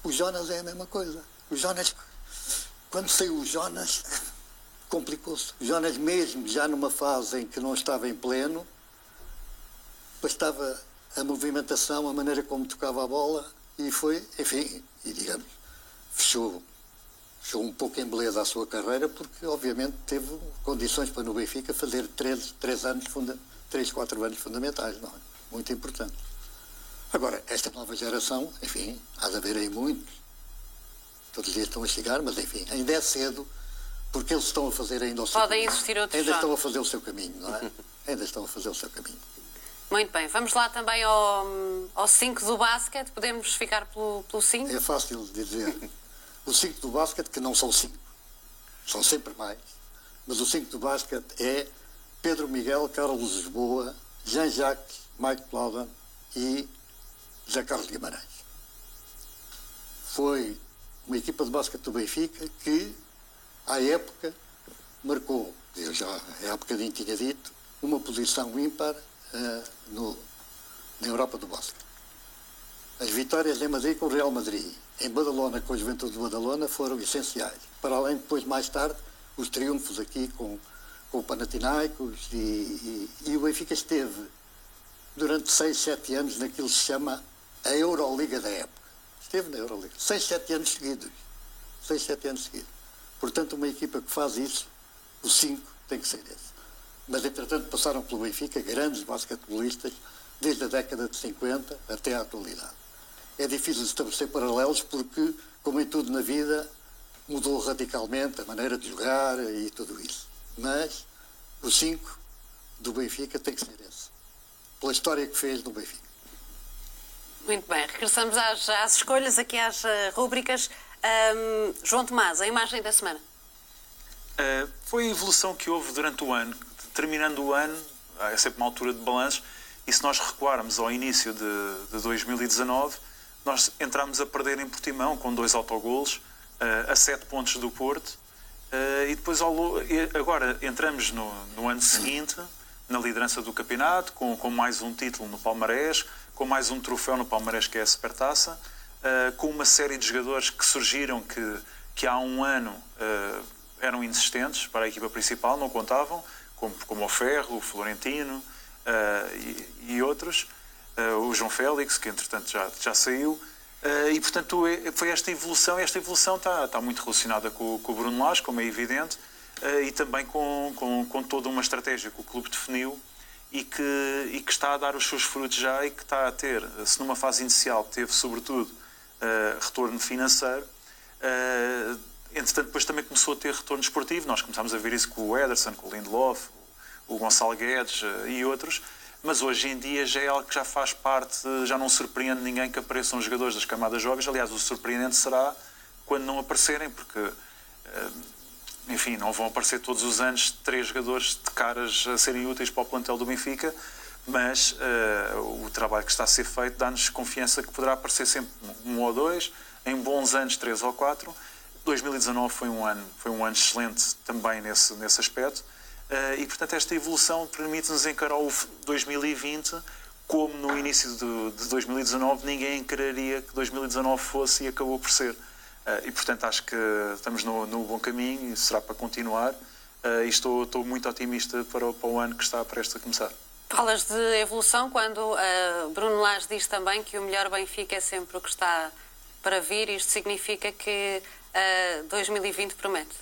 O Jonas é a mesma coisa. O Jonas, quando saiu o Jonas, complicou-se. O Jonas mesmo, já numa fase em que não estava em pleno, bastava a movimentação, a maneira como tocava a bola e foi, enfim, e digamos, fechou, fechou um pouco em beleza a sua carreira porque obviamente teve condições para no Benfica fazer três, três anos, funda, três, quatro anos fundamentais, não é? Muito importante. Agora, esta nova geração, enfim, há de haver aí muitos. Todos os dias estão a chegar, mas enfim, ainda é cedo, porque eles estão a fazer ainda o seu Podem caminho. existir outros Ainda estão a fazer o seu caminho, não é? Ainda estão a fazer o seu caminho. muito bem, vamos lá também ao 5 do basquete, podemos ficar pelo 5? É fácil dizer. O 5 do basquete, que não são 5, são sempre mais, mas o 5 do basquete é Pedro Miguel, Carlos Lisboa, Jean-Jacques, Mike Plowden e José Carlos Guimarães. Foi uma equipa de basquete do Benfica que, à época, marcou, eu já há bocadinho tinha dito, uma posição ímpar uh, no, na Europa do Basque. As vitórias em Madrid com o Real Madrid, em Badalona com a Juventude de Badalona foram essenciais. Para além, depois, mais tarde, os triunfos aqui com, com o Panathinaikos e, e, e o Benfica esteve durante 6, 7 anos naquilo que se chama a Euroliga da época. Esteve na Euroliga. 6, 7 anos seguidos. 6, 7 anos seguidos. Portanto, uma equipa que faz isso, os 5 tem que ser esse. Mas, entretanto, passaram pelo Benfica grandes basquetebolistas, desde a década de 50 até à atualidade. É difícil estabelecer paralelos porque, como em tudo na vida, mudou radicalmente a maneira de jogar e tudo isso. Mas o 5 do Benfica tem que ser esse. Pela história que fez no Benfica. Muito bem, regressamos às, às escolhas, aqui às uh, rúbricas. Um, João Tomás, a imagem da semana. Uh, foi a evolução que houve durante o ano. Terminando o ano, é sempre uma altura de balanço, e se nós recuarmos ao início de, de 2019, nós entramos a perder em Portimão com dois autogolos, uh, a sete pontos do Porto, uh, e depois ao, agora entramos no, no, ano seguinte na liderança do campeonato, com, com mais um título no Palmarés, com mais um troféu no Palmarés que é a Supertaça, uh, com uma série de jogadores que surgiram que, que há um ano eram inexistentes para a equipa principal, não contavam, como, como o Ferro, o Florentino e, e outros. Eh, o João Félix, que entretanto já, já saiu. Uh, e, portanto, é, foi esta evolução, esta evolução está, está muito relacionada com, com o Bruno Lage, como é evidente, uh, e também com, com, com, toda uma estratégia que o clube definiu e que, e que está a dar os seus frutos já e que está a ter, se numa fase inicial teve, sobretudo, uh, retorno financeiro, entretanto, depois também começou a ter retorno esportivo. Nós começámos a ver isso com o Ederson, com o Lindelof, o Gonçalo Guedes e outros mas hoje em dia já é algo que já faz parte, já não surpreende ninguém que apareçam jogadores das camadas jovens. Aliás, o surpreendente será quando não aparecerem, porque, enfim, não vão aparecer todos os anos três jogadores de caras a serem úteis para o plantel do Benfica, mas uh, o trabalho que está a ser feito dá-nos confiança que poderá aparecer sempre um ou dois, em bons anos, três ou quatro. 2019 foi um ano, foi um ano excelente também nesse, nesse aspecto. Eh, e, portanto, esta evolução permite-nos encarar o 2020 como no início de 2019 ninguém encararia que 2019 fosse e acabou por ser. Eh, e, portanto, acho que estamos no, no bom caminho e será para continuar. Eh, e estou, estou muito otimista para o, para o ano que está prestes a começar. Falas de evolução quando uh, Bruno Lage diz também que o melhor Benfica é sempre o que está para vir. Isto significa que uh, 2020 promete.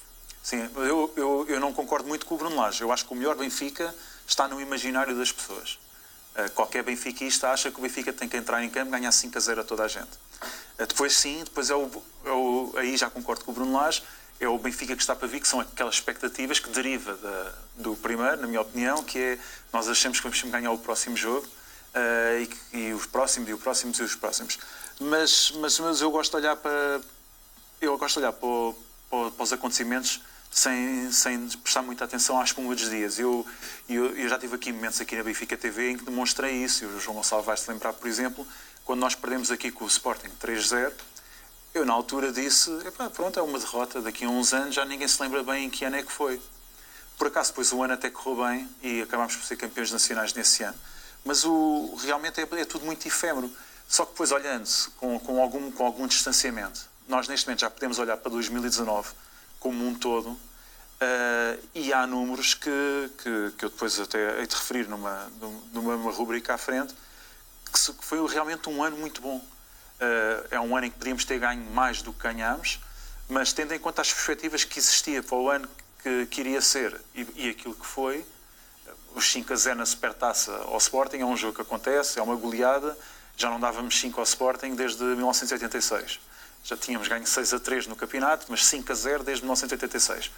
Sim, eu, eu, eu não concordo muito com o Bruno Lage. Eu acho que o melhor Benfica está no imaginário das pessoas. Uh, qualquer benfiquista acha que o Benfica tem que entrar em campo e ganhar 5 a 0 a toda a gente. Uh, depois sim, depois é o, é o, aí já concordo com o Bruno Lage, é o Benfica que está para vir, que são aquelas expectativas que deriva da, do primeiro, na minha opinião, que é nós achamos que vamos ganhar o próximo jogo uh, e, e os próximos, e os próximos, e os próximos. Mas, mas, mas eu gosto de olhar para eu gosto de olhar para, para, para os acontecimentos sem, sem prestar muita atenção às espuma dos dias. Eu, eu, eu, já tive aqui momentos aqui na Benfica TV em que demonstrei isso. E o João Gonçalves vai se lembrar, por exemplo, quando nós perdemos aqui com o Sporting 3-0, eu na altura disse, pronto, é uma derrota, daqui a uns anos já ninguém se lembra bem em que ano é que foi. Por acaso, depois o ano até correu bem e acabámos por ser campeões nacionais nesse ano. Mas o, realmente é, é tudo muito efêmero. Só que depois, olhando com, com, algum, com algum distanciamento, nós neste momento já podemos olhar para 2019 como um todo. Uh, e há números que, que, que, eu depois até hei de referir numa, numa rubrica à frente, que, foi realmente um ano muito bom. Uh, é um ano em que podíamos ter ganho mais do que ganhámos, mas tendo em conta as perspectivas que existia para o ano que, que iria ser e, e, aquilo que foi, os 5 a 0 na Supertaça ao Sporting é um jogo que acontece, é uma goleada, já não dávamos 5 ao Sporting desde 1986 já tínhamos ganho 6 a 3 no campeonato, mas 5 a 0 desde 1986. Uh,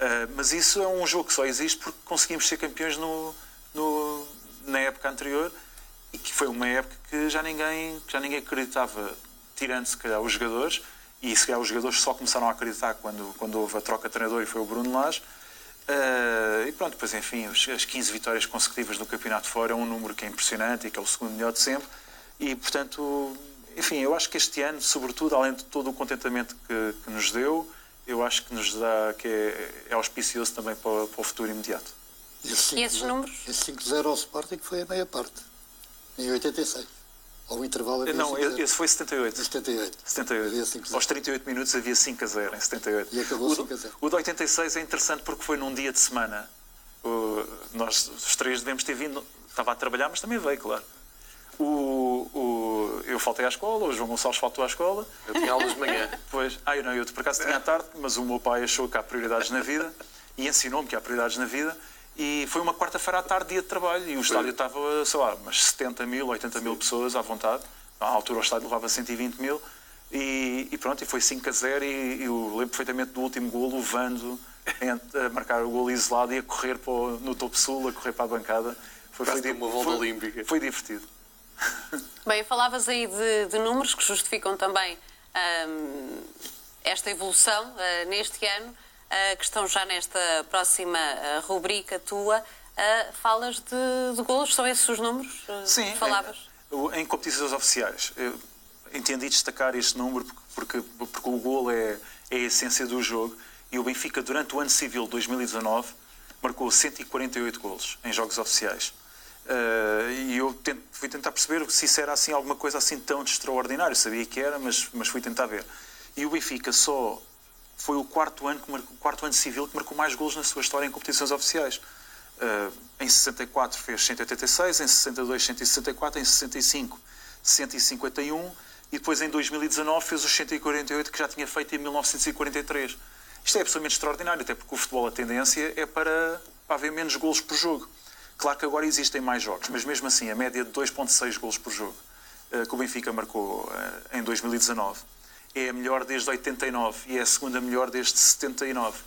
ah, mas isso é um jogo que só existe porque conseguimos ser campeões no, no, na época anterior e que foi uma época que já ninguém, já ninguém acreditava, tirando se calhar os jogadores, e se calhar os jogadores só começaram a acreditar quando, quando houve a troca de treinador e foi o Bruno Lage. Uh, e pronto, depois enfim, as 15 vitórias consecutivas no campeonato fora é um número que é impressionante e que é o segundo melhor de sempre. E portanto, enfim, eu acho que este ano, sobretudo, além de todo o contentamento que, que nos deu, eu acho que nos dá que é, é auspicioso também para, para, o futuro imediato. E esses 5-0 números? Esse 5-0 ao Sporting foi a meia parte, em 86. Ao intervalo havia Não, 5-0. esse foi 78. Em 78. 78. Havia 5-0. Aos 38 minutos havia 5 a 0 em 78. E acabou o, 5 a 0. O de 86 é interessante porque foi num dia de semana. O- nós, os três, devemos ter vindo. Estava a trabalhar, mas também veio, claro. O, o- eu faltei à escola, o João Gonçalves faltou à escola. Eu tinha aulas de manhã. Pois, ah, eu não, eu por acaso tinha à tarde, mas o meu pai achou que há prioridades na vida e ensinou-me que há prioridades na vida. E foi uma quarta-feira à tarde, dia de trabalho, e o estádio estava, sei lá, umas 70 mil, 80 mil pessoas à vontade. À altura o estádio levava 120 mil. E, e pronto, e foi 5 a 0 e, e eu lembro perfeitamente do último golo, o Vando a marcar o golo isolado e a correr para o- no topo sul, a correr para a bancada. Foi, como uma volta foi- olímpica. Foi divertido. Bem, falavas aí de, de números que justificam também hum, esta evolução ah, neste ano, que estão já nesta próxima ah, rubrica tua. Falas de, de golos, são esses os números ah, Sim, que falavas? Em, em competições oficiais. Eu entendi destacar este número porque, porque, porque o golo é, é a essência do jogo e o Benfica, durante o ano civil de 2019, marcou 148 golos em jogos oficiais. Eh, e eu tento- fui tentar perceber se isso era assim alguma coisa assim tão de extraordinário. Sabia que era, mas, mas fui tentar ver. E o Benfica só foi o quarto ano, que marcou, o quarto ano civil que marcou mais golos na sua história em competições oficiais. Uh, em 64 fez 186, em 62 164, em 65 151 e depois em 2019 fez os 148 que já tinha feito em 1943. Isto é absolutamente extraordinário, até porque o futebol a tendência é para, para haver menos golos por jogo. Claro que agora existem mais jogos, mas mesmo assim a média de 2.6 golos por jogo uh, que o Benfica marcou uh, em 2019 é a melhor desde 89 e é a segunda melhor desde 79.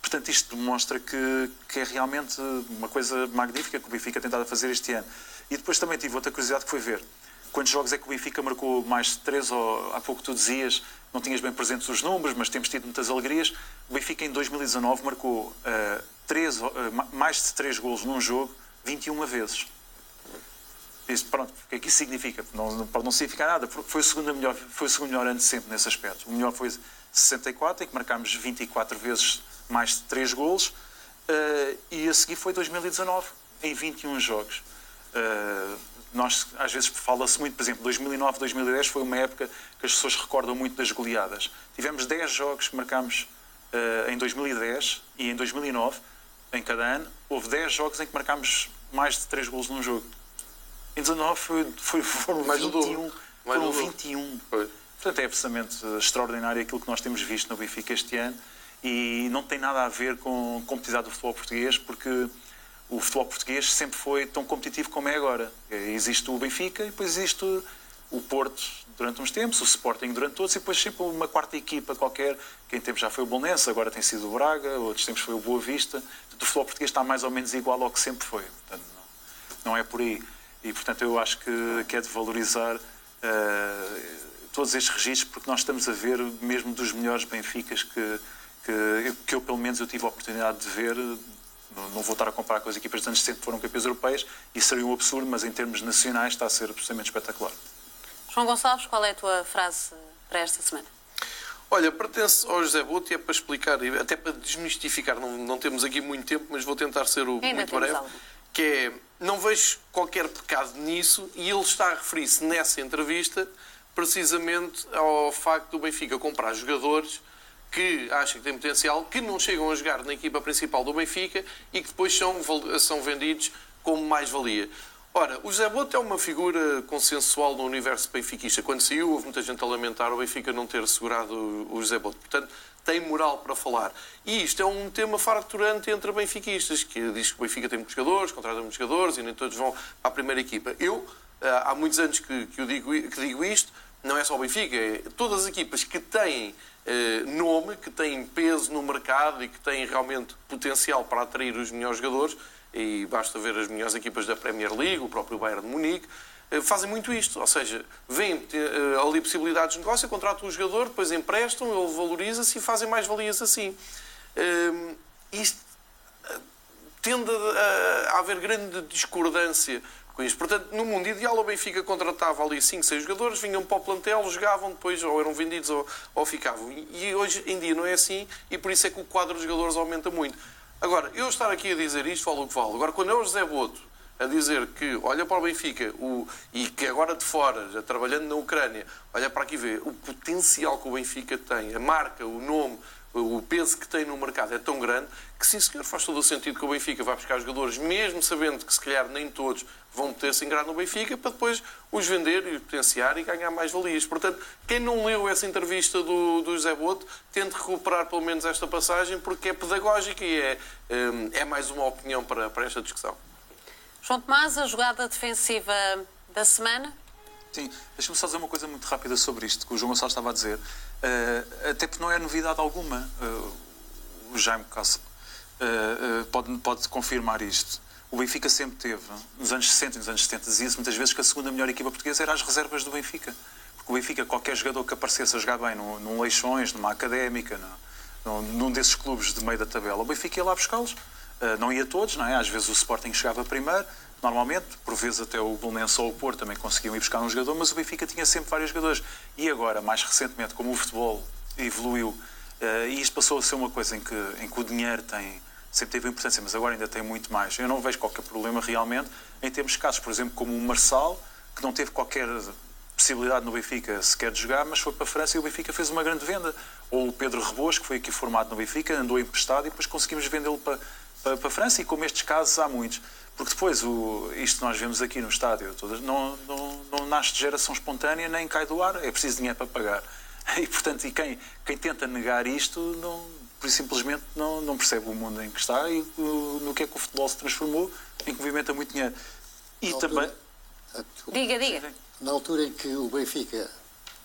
Portanto, isto demonstra que, que é realmente uma coisa magnífica que o Benfica tem estado a fazer este ano. E depois também tive outra curiosidade que foi ver quantos jogos é que o Benfica marcou mais de três, ou há pouco tu dizias, não tinhas bem presentes os números, mas temos tido muitas alegrias. O Benfica em 2019 marcou uh, três, uh, mais de três golos num jogo 21 vezes. Isto, pronto, o que é que isso significa? Não, pode não significar nada. Foi o, segundo melhor, foi o segundo melhor ano de sempre nesse aspecto. O melhor foi 64, em que marcámos 24 vezes mais de 3 golos. Uh, e a seguir foi 2019, em 21 jogos. Uh, nós, às vezes, fala-se muito, por exemplo, 2009, 2010 foi uma época que as pessoas recordam muito das goleadas. Tivemos 10 jogos que marcámos uh, em 2010 e em 2009, em cada ano. Houve 10 jogos em que marcámos mais de 3 golos num jogo. Em 19 foi, foi, foram Mais do 21. dobro. Foram Mais dobro. 21. Pois. Portanto, é absolutamente extraordinário aquilo que nós temos visto no Benfica este ano e não tem nada a ver com a competitividade do futebol português, porque o futebol português sempre foi tão competitivo como é agora. Existe o Benfica e depois existe o Porto durante uns tempos, o Sporting durante todos e depois sempre uma quarta equipa qualquer, que em tempos já foi o Bolonense, agora tem sido o Braga, outros tempos foi o Boa Vista. Portanto, o futebol português está mais ou menos igual ao que sempre foi. Portanto, não, não é por aí. E, portanto, eu acho que, que é de valorizar uh, todos estes registros, porque nós estamos a ver mesmo dos melhores Benficas que, que, que eu, pelo menos, eu tive a oportunidade de ver. Não, não vou estar a comparar com as equipas de anos 60 que foram campeões europeias, isso seria um absurdo, mas em termos nacionais está a ser absolutamente espetacular. João Gonçalves, qual é a tua frase para esta semana? Olha, pertence ao José Boto e é para explicar, e até para desmistificar, não, não temos aqui muito tempo, mas vou tentar ser o Ainda muito breve, algo. Que é, não vejo qualquer pecado nisso e ele está a referir-se nessa entrevista precisamente ao facto do Benfica comprar jogadores que acha que têm potencial, que não chegam a jogar na equipa principal do Benfica e que depois são, são vendidos como mais-valia. Ora, o José Boto é uma figura consensual no universo benfiquista. Quando saiu, houve muita gente a lamentar o Benfica não ter segurado o José Boto. Portanto, tem moral para falar. E isto é um tema farturante entre benfiquistas, que diz que o Benfica tem muitos jogadores, contrata muitos jogadores e nem todos vão à primeira equipa. Eu, ah, há muitos anos que, que, eu digo, que digo isto, não é só o Benfica, é todas as equipas que têm eh, nome, que têm peso no mercado e que têm realmente potencial para atrair os melhores jogadores, e basta ver as melhores equipas da Premier League, o próprio Bayern de Munique, eh, fazem muito isto. Ou seja, veem eh, ali possibilidades de negócio, contratam o jogador, depois emprestam, ele valoriza-se e fazem mais valias assim. Eh, isto eh, tende a, haver grande discordância com isto. Portanto, no mundo ideal, o Benfica contratava ali 5, 6 jogadores, vinham para o plantel, jogavam, depois ou eram vendidos ou, ou ficavam. E hoje em dia não é assim e por isso é que o quadro de jogadores aumenta muito. Agora, eu estar aqui a dizer isto, falo o que falo. Agora, quando é o José Boto a dizer que olha para o Benfica o, e que agora de fora, já trabalhando na Ucrânia, olha para aqui vê o potencial que o Benfica tem, a marca, o nome, o peso que tem no mercado é tão grande que, sim senhor, faz todo o sentido que o Benfica vá buscar jogadores, mesmo sabendo que se calhar nem todos vão poder-se ingrar no Benfica, para depois os vender e potenciar e ganhar mais valias. Portanto, quem não leu essa entrevista do, do José Boto, tente recuperar pelo menos esta passagem, porque é pedagógica e é, hum, é mais uma opinião para, para esta discussão. João Tomás, a jogada defensiva da semana? Sim, deixa-me só dizer uma coisa muito rápida sobre isto, que o João Gonçalves estava a dizer. Uh, até porque não é novidade alguma. Uh, o Jaime Casso uh, pode, pode confirmar isto. O Benfica sempre teve, nos anos 60 e nos anos 70, dizia-se muitas vezes que a segunda melhor equipa portuguesa era as reservas do Benfica. Porque o Benfica, qualquer jogador que aparecesse a jogar bem num, num Leixões, numa Académica, num, num desses clubes de meio da tabela, o Benfica ia lá buscá-los. não ia todos, não é? Às vezes o Sporting chegava primeiro, normalmente, por vezes até o Belenense ou o Porto também conseguiam ir buscar um jogador, mas o Benfica tinha sempre vários jogadores. E agora, mais recentemente, como o futebol evoluiu, uh, e isto passou a ser uma coisa em que, em que o dinheiro tem, sempre teve importância, mas agora ainda tem muito mais. Eu não vejo qualquer problema realmente em termos de casos, por exemplo, como o Marçal, que não teve qualquer possibilidade no Benfica sequer de jogar, mas foi para a França e o Benfica fez uma grande venda. Ou o Pedro Rebos, que foi aqui formado no Benfica, andou emprestado e depois conseguimos vendê-lo para, para, para a França, e como estes casos há muitos. Porque depois, o, isto que nós vemos aqui no estádio, todas, não, não, não nasce de geração espontânea nem cai do ar, é preciso dinheiro para pagar. E, portanto, e quem, quem tenta negar isto, não, simplesmente não, não percebe o mundo em que está e o, no que é que o futebol se transformou, em que movimenta muito dinheiro. E Na também. Altura, diga, diga. Na altura em que o Benfica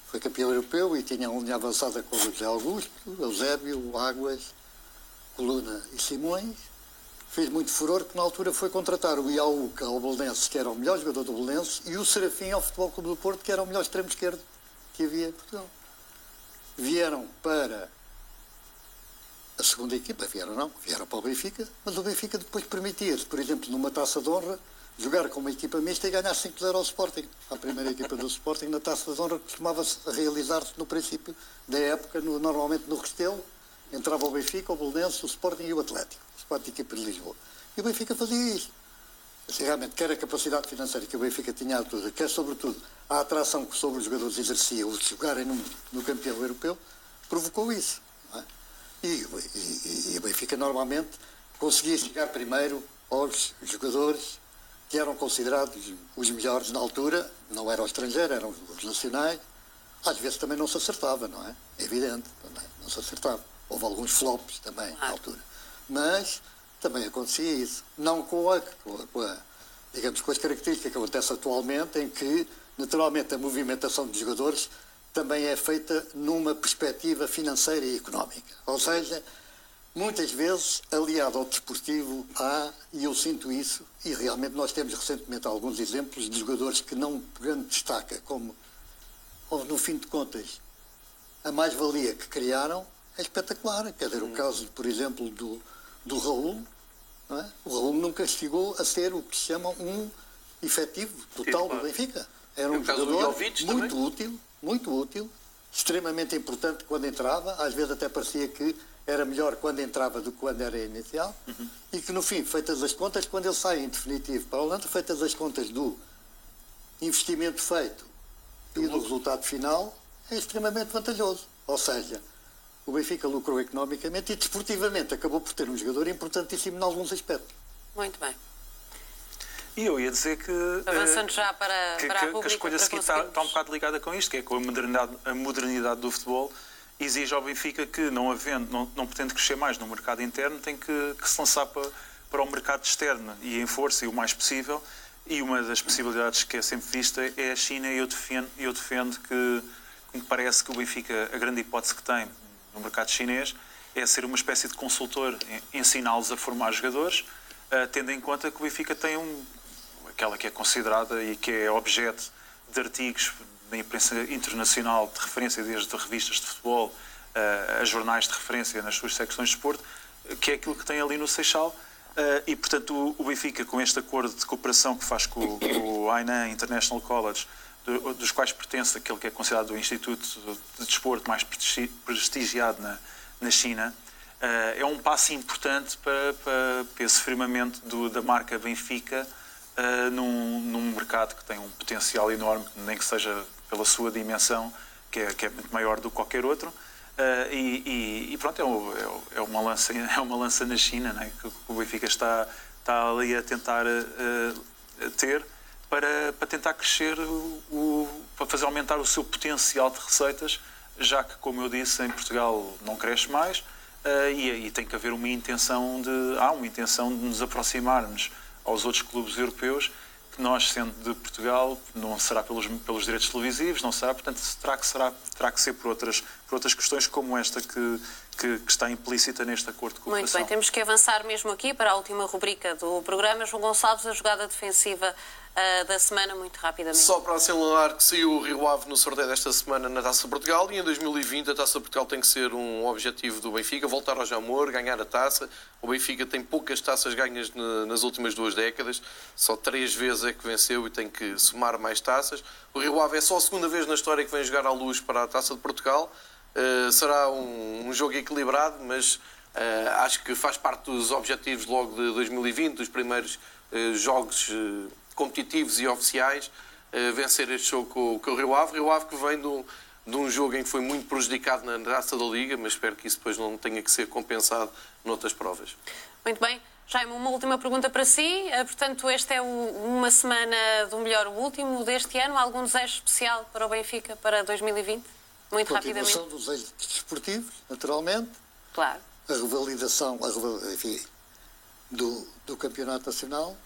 foi campeão europeu e tinha uma linha avançada com o José Augusto, Eusébio, Águas, Coluna e Simões, fez muito furor que na altura foi contratar o Iauca ao Belenense, que era o melhor jogador do Belenense, e o Serafim ao Futebol Clube do Porto, que era o melhor extremo esquerdo que havia em Portugal. Vieram para a segunda equipa, vieram não, vieram para o Benfica, mas o Benfica depois permitia-se, por exemplo, numa taça de honra, jogar com uma equipa mista e ganhar 5-0 ao Sporting. A primeira equipa do Sporting na taça de honra costumava-se realizar-se no princípio da época, no, normalmente no Restelo, entrava o Benfica, o Belenense, o Sporting e o Atlético quatro equipas de Lisboa. E o Benfica fazia isso. Assim, realmente, quer a capacidade financeira que o Benfica tinha a altura, quer, sobretudo, a atração que sobre os jogadores exercia o jogarem no, no campeão europeu, provocou isso. É? E, e, e o Benfica, normalmente, conseguia chegar primeiro aos jogadores que eram considerados os melhores na altura, não eram estrangeiros, eram os nacionais. Às vezes também não se acertava, não é? É evidente, não se acertava. Houve alguns flops também na altura. Mas também acontecia isso. Não com a, com a, digamos, com as características que acontece atualmente, em que, naturalmente, a movimentação de jogadores também é feita numa perspectiva financeira e económica. Ou seja, muitas vezes, aliado ao desportivo, há, e eu sinto isso, e realmente nós temos recentemente alguns exemplos de jogadores que não pegando destaca, como, no fim de contas, a mais-valia que criaram é espetacular. Quer dizer, o caso, por exemplo, do, do Raul, é? o Raul nunca chegou a ser o que se chama um efetivo total do Benfica. Era um jogador muito também? útil, muito útil, extremamente importante quando entrava, às vezes até parecia que era melhor quando entrava do que quando era inicial, uhum. e que no fim, feitas as contas, quando ele sai em definitivo para a Holanda, feitas as contas do investimento feito e do resultado final, é extremamente vantajoso. Ou seja, o Benfica lucrou economicamente e desportivamente acabou por ter um jogador importantíssimo em alguns aspectos. Muito bem. E eu ia dizer que. Avançando já para, que, para a, que, que a escolha seguinte está, está, um bocado ligada com isto, que é com a modernidade, a modernidade do futebol exige ao Benfica que, não havendo, não, não pretende crescer mais no mercado interno, tem que, que se lançar para, para o mercado externo e em força e o mais possível. E uma das possibilidades que é sempre vista é a China, e eu defendo, eu defendo que, que me parece que o Benfica, a grande hipótese que tem, no mercado chinês é ser uma espécie de consultor, ensiná-los a formar jogadores, uh, tendo em conta que o Benfica tem um, aquela que é considerada e que é objeto de artigos da imprensa internacional de referência, desde revistas de futebol uh, a jornais de referência nas suas secções de esporte, que é aquilo que tem ali no Seixal. Uh, e, portanto, o, Benfica, com este acordo de cooperação que faz com o Hainan International College, dos quais pertence aquele que é considerado o Instituto de Desporto mais prestigiado na, na China, é um passo importante para, para, para esse firmamento do, da marca Benfica num, num mercado que tem um potencial enorme, nem que seja pela sua dimensão, que é, que é muito maior do que qualquer outro. Uh, e, e, pronto, é, é, uma lança, é uma lança na China né, que o Benfica está, está ali a tentar uh, ter para, para tentar crescer, o, o, para fazer aumentar o seu potencial de receitas, já que, como eu disse, em Portugal não cresce mais uh, e, e, tem que haver uma intenção de há uma intenção de nos aproximarmos aos outros clubes europeus que nós, sendo de Portugal, não será pelos, pelos direitos televisivos, não será, portanto, terá que, será, terá que ser por outras, por outras questões como esta que, que, que está implícita neste acordo de cooperação. Muito bem, temos que avançar mesmo aqui para a última rubrica do programa. João Gonçalves, a jogada defensiva uh, da semana, muito rapidamente. Só para assinalar que saiu o Rio Ave no sorteio desta semana na Taça de Portugal e em 2020 a Taça de Portugal tem que ser um objetivo do Benfica, voltar ao Jamor, ganhar a taça. O Benfica tem poucas taças ganhas nas últimas duas décadas, só três vezes é que venceu e tem que somar mais taças. O Rio Ave é só a segunda vez na história que vem jogar à luz para a Taça de Portugal. Uh, será um, um, jogo equilibrado, mas uh, acho que faz parte dos objetivos logo de 2020, dos primeiros uh, jogos competitivos e oficiais, uh, vencer este jogo com, com, o Rio Ave. Rio Ave que vem do, de um jogo em que foi muito prejudicado na raça da Liga, mas espero que isso depois não tenha que ser compensado noutras provas. Muito bem. Jaime, uma última pergunta para si. Eh, portanto, esta é uma semana do melhor, o último deste ano. Algum desejo especial para o Benfica para 2020? Muito rapidamente. A dos eixos desportivos, naturalmente. Claro. A revalidação, a, enfim, do, do Campeonato Nacional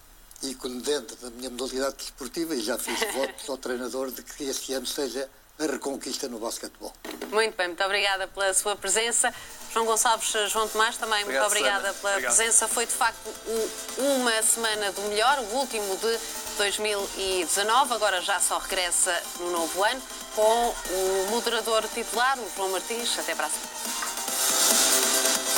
e como dentro da minha modalidade desportiva, e já fiz votos ao treinador de que este ano seja a reconquista no basquetebol. Muito bem, muito obrigada pela sua presença. João Gonçalves, João Tomás, também Obrigado, muito obrigada Sana. pela Obrigado. presença. Foi de facto uma semana do melhor, o último de 2019. Agora já só regressa no novo ano com o moderador titular, o João Martins. Até para a semana.